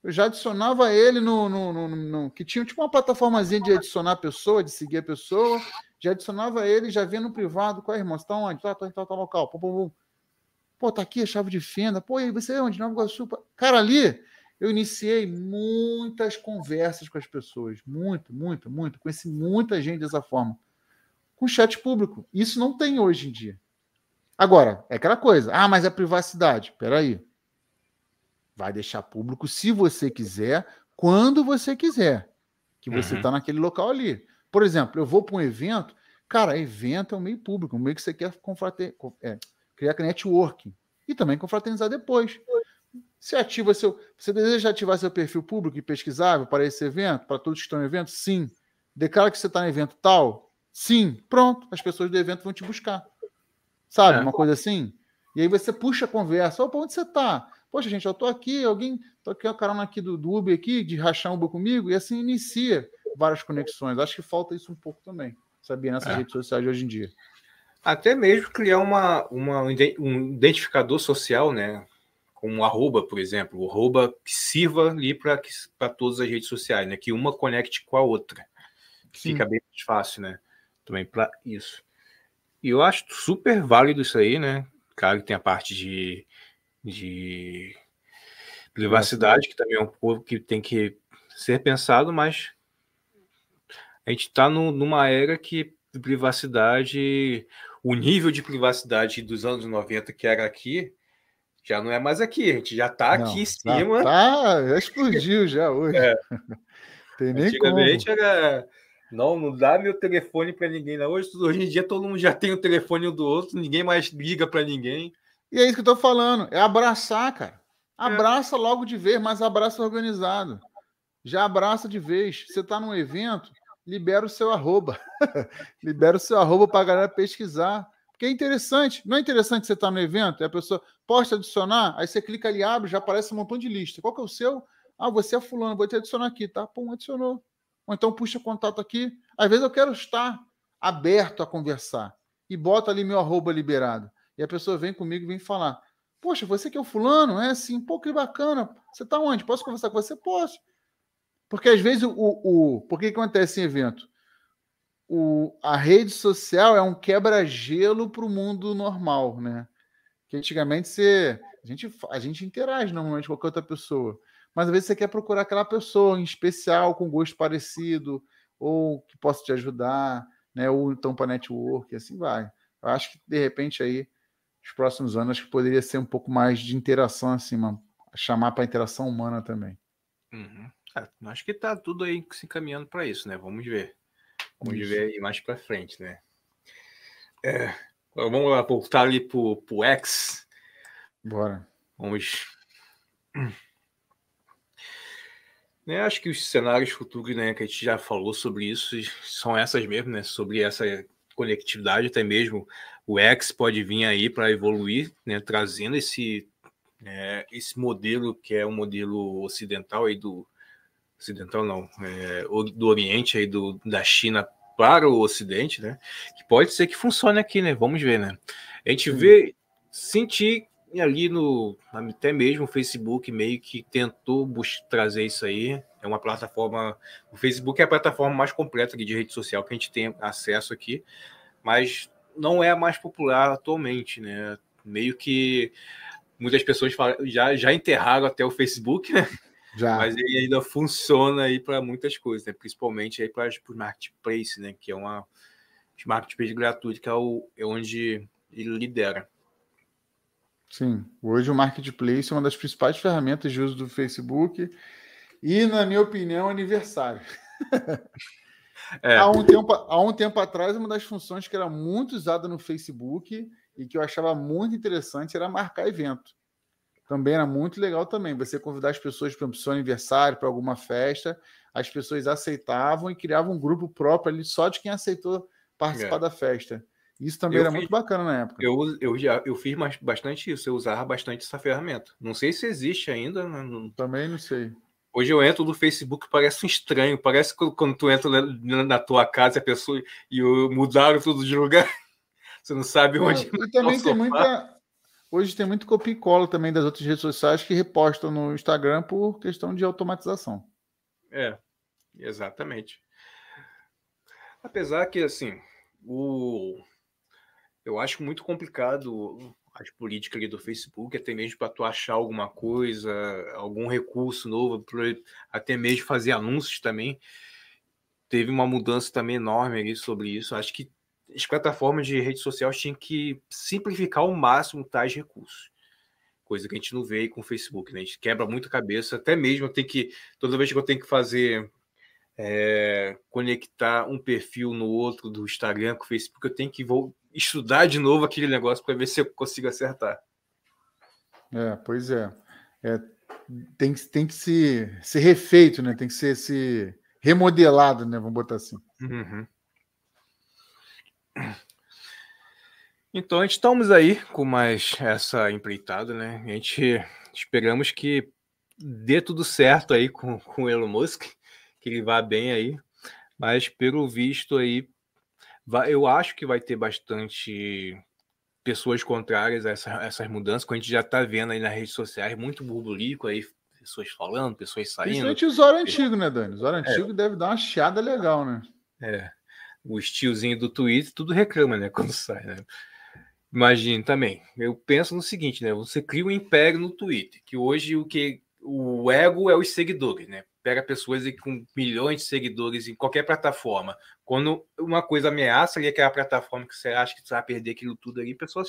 Eu já adicionava ele no, no, no, no, que tinha tipo uma plataformazinha de adicionar a pessoa, de seguir a pessoa já adicionava ele, já via no privado, qual é, irmão? Você tá onde? Tá, tá tal, tal local. Pô, pô, pô. pô, tá aqui a chave de fenda. Pô, e você é onde? Nova Iguaçu. Cara, ali eu iniciei muitas conversas com as pessoas. Muito, muito, muito. Conheci muita gente dessa forma. Com chat público. Isso não tem hoje em dia. Agora, é aquela coisa. Ah, mas é privacidade. Peraí. Vai deixar público se você quiser, quando você quiser. Que você está uhum. naquele local ali. Por exemplo, eu vou para um evento, cara, evento é um meio público, um meio que você quer confrater, é, criar networking e também confraternizar depois. Você ativa seu. Você deseja ativar seu perfil público e pesquisável para esse evento, para todos que estão no evento? Sim. Declara que você está no evento tal? Sim. Pronto. As pessoas do evento vão te buscar. Sabe? É. Uma coisa assim. E aí você puxa a conversa. Opa, onde você está? Poxa, gente, eu estou aqui, alguém. Estou aqui, a carona aqui do, do Uber aqui, de rachar um Uber comigo, e assim inicia várias conexões. Acho que falta isso um pouco também, sabia, nessas é. redes sociais de hoje em dia. Até mesmo criar uma, uma, um identificador social, né? Como um arroba, por exemplo. O arroba que sirva ali para todas as redes sociais, né? Que uma conecte com a outra. Sim. Fica bem mais fácil, né? Também para isso. E eu acho super válido isso aí, né? Claro que tem a parte de, de privacidade, que também é um pouco que tem que ser pensado, mas a gente está numa era que privacidade, o nível de privacidade dos anos 90 que era aqui, já não é mais aqui, a gente já está aqui em cima. Tá, já explodiu já hoje. É. Tem nem Antigamente como. era Não, não dá meu telefone para ninguém. Não. Hoje, hoje em dia todo mundo já tem o telefone um do outro, ninguém mais liga para ninguém. E é isso que eu tô falando, é abraçar, cara. Abraça é. logo de vez, mas abraça organizado. Já abraça de vez. Você tá num evento, libera o seu arroba. libera o seu arroba para a galera pesquisar. Porque é interessante. Não é interessante você estar tá no evento, e a pessoa pode adicionar, aí você clica ali, abre, já aparece um montão de lista. Qual que é o seu? Ah, você é fulano, vou te adicionar aqui, tá? Pum, adicionou. Ou então puxa contato aqui. Às vezes eu quero estar aberto a conversar. E bota ali meu arroba liberado. E a pessoa vem comigo e vem falar. Poxa, você que é o fulano? É assim, pô, que bacana. Você tá onde? Posso conversar com você? Posso. Porque às vezes o. o, por que acontece em evento? O, a rede social é um quebra-gelo para o mundo normal, né? Que antigamente você, a, gente, a gente interage normalmente com qualquer outra pessoa. Mas às vezes você quer procurar aquela pessoa em especial, com gosto parecido, ou que possa te ajudar, né? Ou então para network, e assim vai. Eu acho que de repente aí, nos próximos anos, acho que poderia ser um pouco mais de interação, assim, mano. chamar para interação humana também. Uhum. É, acho que tá tudo aí se encaminhando para isso, né? Vamos ver. Vamos isso. ver aí mais para frente, né? É, vamos lá voltar ali pro, pro X. Bora. Vamos. Né, acho que os cenários futuros, né, que a gente já falou sobre isso, são essas mesmo, né? Sobre essa conectividade, até mesmo o X pode vir aí para evoluir, né, trazendo esse, é, esse modelo que é um modelo ocidental aí do, ocidental não, é, do Oriente aí do, da China para o Ocidente, né? Que pode ser que funcione aqui, né? Vamos ver, né? A gente vê, sentir ali no até mesmo o Facebook meio que tentou trazer isso aí. É uma plataforma, o Facebook é a plataforma mais completa de rede social que a gente tem acesso aqui, mas não é a mais popular atualmente, né? Meio que muitas pessoas já, já enterraram até o Facebook, né? Já. Mas ele ainda funciona aí para muitas coisas, né? principalmente aí para o marketplace, né? que é uma marketplace gratuito, que é, o, é onde ele lidera. Sim, hoje o marketplace é uma das principais ferramentas de uso do Facebook e, na minha opinião, aniversário. É. há, um tempo, há um tempo atrás, uma das funções que era muito usada no Facebook e que eu achava muito interessante era marcar evento também era muito legal também. Você convidar as pessoas para o seu aniversário, para alguma festa, as pessoas aceitavam e criavam um grupo próprio ali só de quem aceitou participar é. da festa. Isso também eu era fiz, muito bacana na época. Eu, eu, já, eu fiz bastante isso, eu usava bastante essa ferramenta. Não sei se existe ainda. Não... Também não sei. Hoje eu entro no Facebook, parece um estranho. Parece quando tu entra na, na tua casa a pessoa e mudaram tudo de lugar. Você não sabe onde. e também tem muita, Hoje tem muito copia e cola também das outras redes sociais que repostam no Instagram por questão de automatização. É, exatamente. Apesar que, assim, o... eu acho muito complicado as políticas ali do Facebook, até mesmo para tu achar alguma coisa, algum recurso novo, até mesmo fazer anúncios também. Teve uma mudança também enorme ali sobre isso. Acho que as plataformas de rede social tinham que simplificar ao máximo tais recursos. Coisa que a gente não vê aí com o Facebook, né? A gente quebra muito a cabeça, até mesmo tenho que, toda vez que eu tenho que fazer, é, conectar um perfil no outro do Instagram com o Facebook, eu tenho que vou estudar de novo aquele negócio para ver se eu consigo acertar. É, pois é. é tem, tem que ser, ser refeito, né? Tem que ser, ser remodelado, né? Vamos botar assim. Uhum. Então, a gente estamos aí com mais essa empreitada, né? A gente esperamos que dê tudo certo aí com, com o Elon Musk, que ele vá bem aí, mas pelo visto aí, vai, eu acho que vai ter bastante pessoas contrárias a essa, essas mudanças, que a gente já está vendo aí nas redes sociais, muito burbulico aí, pessoas falando, pessoas saindo. Principalmente o Zoro antigo, né, Dani? O Zoro é. antigo é. deve dar uma chiada legal, né? É o estiozinho do Twitter, tudo reclama, né? Quando sai, né? Imagine também. Eu penso no seguinte, né? Você cria um império no Twitter, que hoje o que o ego é os seguidores, né? Pega pessoas com milhões de seguidores em qualquer plataforma. Quando uma coisa ameaça ali aquela plataforma que você acha que você vai perder aquilo tudo ali, a pessoa.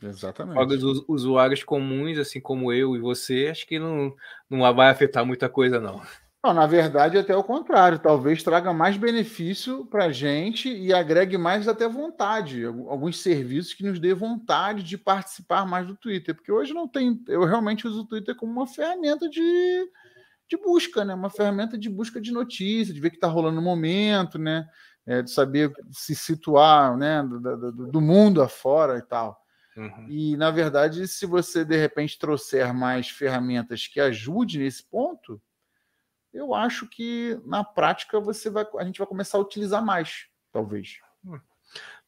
Exatamente. Os usuários comuns, assim como eu e você, acho que não, não vai afetar muita coisa, não. Não, na verdade, até o contrário. Talvez traga mais benefício para a gente e agregue mais até vontade. Alguns serviços que nos dê vontade de participar mais do Twitter. Porque hoje não tem. Eu realmente uso o Twitter como uma ferramenta de, de busca, né? Uma ferramenta de busca de notícias, de ver o que está rolando no momento, né? É, de saber se situar né? do, do, do mundo afora e tal. Uhum. E, na verdade, se você de repente trouxer mais ferramentas que ajude nesse ponto eu acho que na prática você vai, a gente vai começar a utilizar mais, talvez. Hum.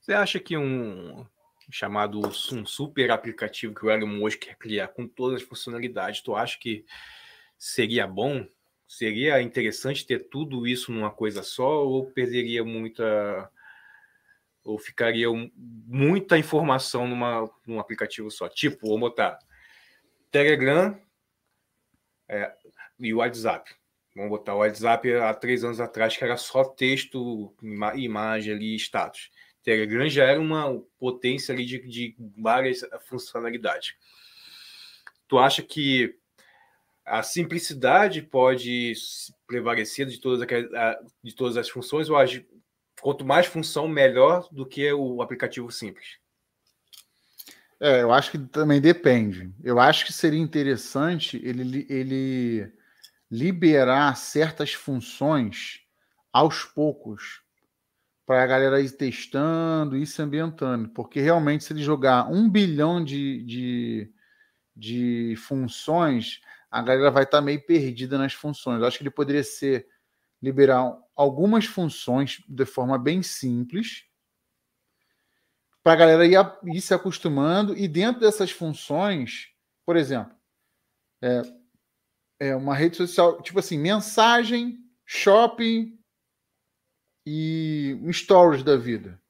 Você acha que um chamado um super aplicativo que o Elon Musk quer criar com todas as funcionalidades, tu acha que seria bom? Seria interessante ter tudo isso numa coisa só ou perderia muita ou ficaria muita informação numa, num aplicativo só? Tipo, vou botar Telegram é, e WhatsApp Vamos botar o WhatsApp há três anos atrás, que era só texto, imagem ali, status. Telegram já era uma potência ali de, de várias funcionalidades. Tu acha que a simplicidade pode prevalecer de todas, de todas as funções, ou quanto mais função, melhor do que o aplicativo simples? É, eu acho que também depende. Eu acho que seria interessante ele, ele liberar certas funções aos poucos para a galera ir testando e se ambientando. Porque realmente, se ele jogar um bilhão de, de, de funções, a galera vai estar tá meio perdida nas funções. Eu acho que ele poderia ser liberar algumas funções de forma bem simples para a galera ir, ir, se acostumando e dentro dessas funções, por exemplo, é, é uma rede social, tipo assim, mensagem, shopping e um stories da vida.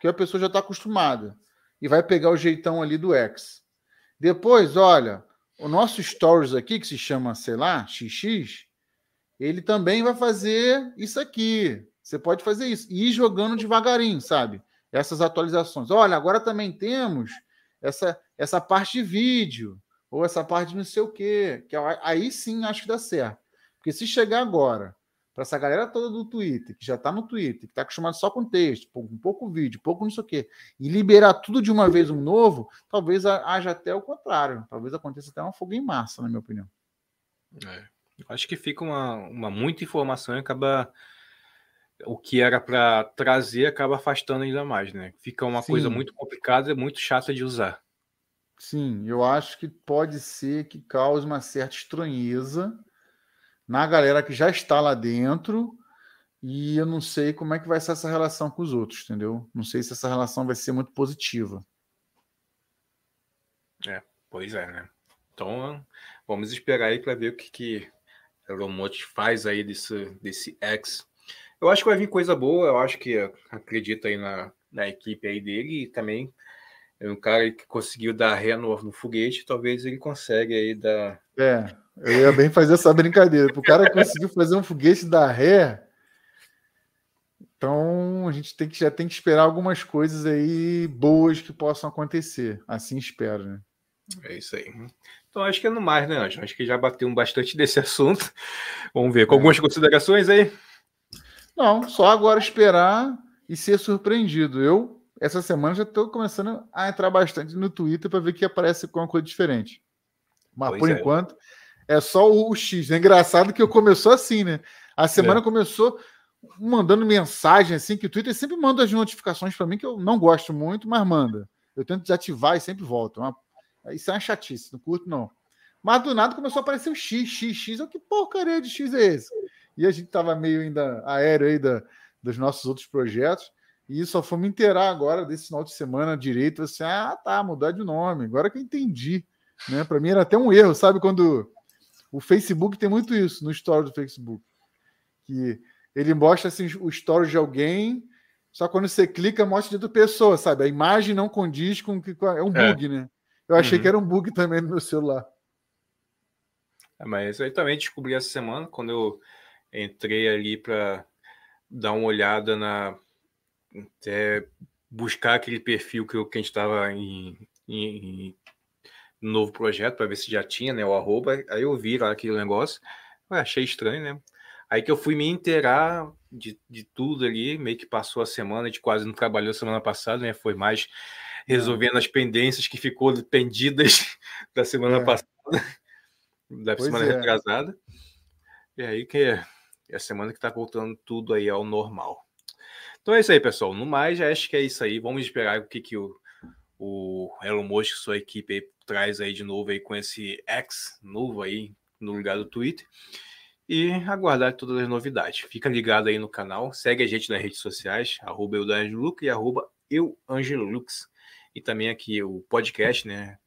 Que a pessoa já está acostumada. E vai pegar o jeitão ali do X. Depois, olha, o nosso stories aqui, que se chama, sei lá, XX, ele também vai fazer isso aqui. Você pode fazer isso. E ir jogando devagarinho, sabe? Essas atualizações. Olha, agora também temos essa, essa parte de vídeo ou essa parte de não sei o quê. Que aí sim acho que dá certo. Porque se chegar agora para essa galera toda do Twitter, que já está no Twitter, que está acostumado só com texto, um pouco vídeo, pouco não sei o quê, e liberar tudo de uma vez um novo, talvez haja até o contrário. Talvez aconteça até uma fogo em massa, na minha opinião. É. Acho que fica uma, uma muita informação e acaba o que era para trazer acaba afastando ainda mais, né? Fica uma Sim. coisa muito complicada e muito chata de usar. Sim, eu acho que pode ser que cause uma certa estranheza na galera que já está lá dentro e eu não sei como é que vai ser essa relação com os outros, entendeu? Não sei se essa relação vai ser muito positiva. É, pois é, né? Então, vamos esperar aí para ver o que, que Elon faz aí desse, desse X. Eu acho que vai vir coisa boa, eu acho que acredita aí na, na equipe aí dele e também é um cara que conseguiu dar ré no, no foguete, talvez ele consiga aí dar. É, eu ia bem fazer essa brincadeira. O cara conseguiu fazer um foguete dar ré. Então a gente tem que, já tem que esperar algumas coisas aí boas que possam acontecer. Assim espero, né? É isso aí. Então acho que é no mais, né, Anjo? Acho que já bateu bastante desse assunto. Vamos ver. Com é. algumas considerações aí? Não, só agora esperar e ser surpreendido. Eu essa semana já estou começando a entrar bastante no Twitter para ver que aparece com uma coisa diferente. Mas pois por é. enquanto é só o X. É engraçado que eu começou assim, né? A semana é. começou mandando mensagem assim, que o Twitter sempre manda as notificações para mim que eu não gosto muito, mas manda. Eu tento desativar e sempre volta. Uma... Isso é uma chatice, não curto não. Mas do nada começou a aparecer o X, X, X. Eu, que porcaria de X é esse? E a gente tava meio ainda aéreo aí da, dos nossos outros projetos. E só fui me inteirar agora desse final de semana direito, assim, ah, tá, mudar de nome. Agora que eu entendi, né? Para mim era até um erro, sabe quando o Facebook tem muito isso no story do Facebook, que ele mostra assim o story de alguém, só quando você clica mostra de outra pessoa, sabe? A imagem não condiz com que é um é. bug, é. né? Eu achei uhum. que era um bug também no meu celular. É, mas eu também descobri essa semana quando eu entrei ali para dar uma olhada na até buscar aquele perfil que, eu, que a gente estava em, em, em, novo projeto para ver se já tinha, né? O arroba. Aí eu vi lá aquele negócio, eu achei estranho, né? Aí que eu fui me inteirar de, de tudo ali, meio que passou a semana, a gente quase não trabalhou semana passada, né? Foi mais resolvendo as pendências que ficou pendidas da semana é. passada, da pois semana é. retrasada. E aí que é, é a semana que tá voltando tudo aí ao normal. Então é isso aí, pessoal. No mais, acho que é isso aí. Vamos esperar o que, que o, o Elon Musk, sua equipe aí, traz aí de novo aí com esse X novo aí no lugar do Twitter e aguardar todas as novidades. Fica ligado aí no canal, segue a gente nas redes sociais, arroba e arroba euangelux. E também aqui o podcast, né?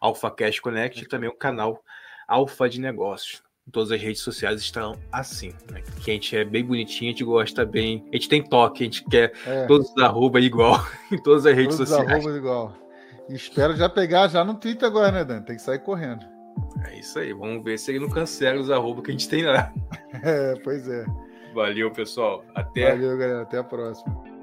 AlphaCast Connect e também o canal Alfa de Negócios. Todas as redes sociais estão assim. Né? Que a gente é bem bonitinho, a gente gosta bem. A gente tem toque, a gente quer é. todos os arroba igual em todas as redes todos sociais. Todos igual. E espero já pegar já no Twitter agora, né, Dan? Tem que sair correndo. É isso aí. Vamos ver se ele não cancela os arroba que a gente tem lá. É, pois é. Valeu, pessoal. Até. Valeu, galera. Até a próxima.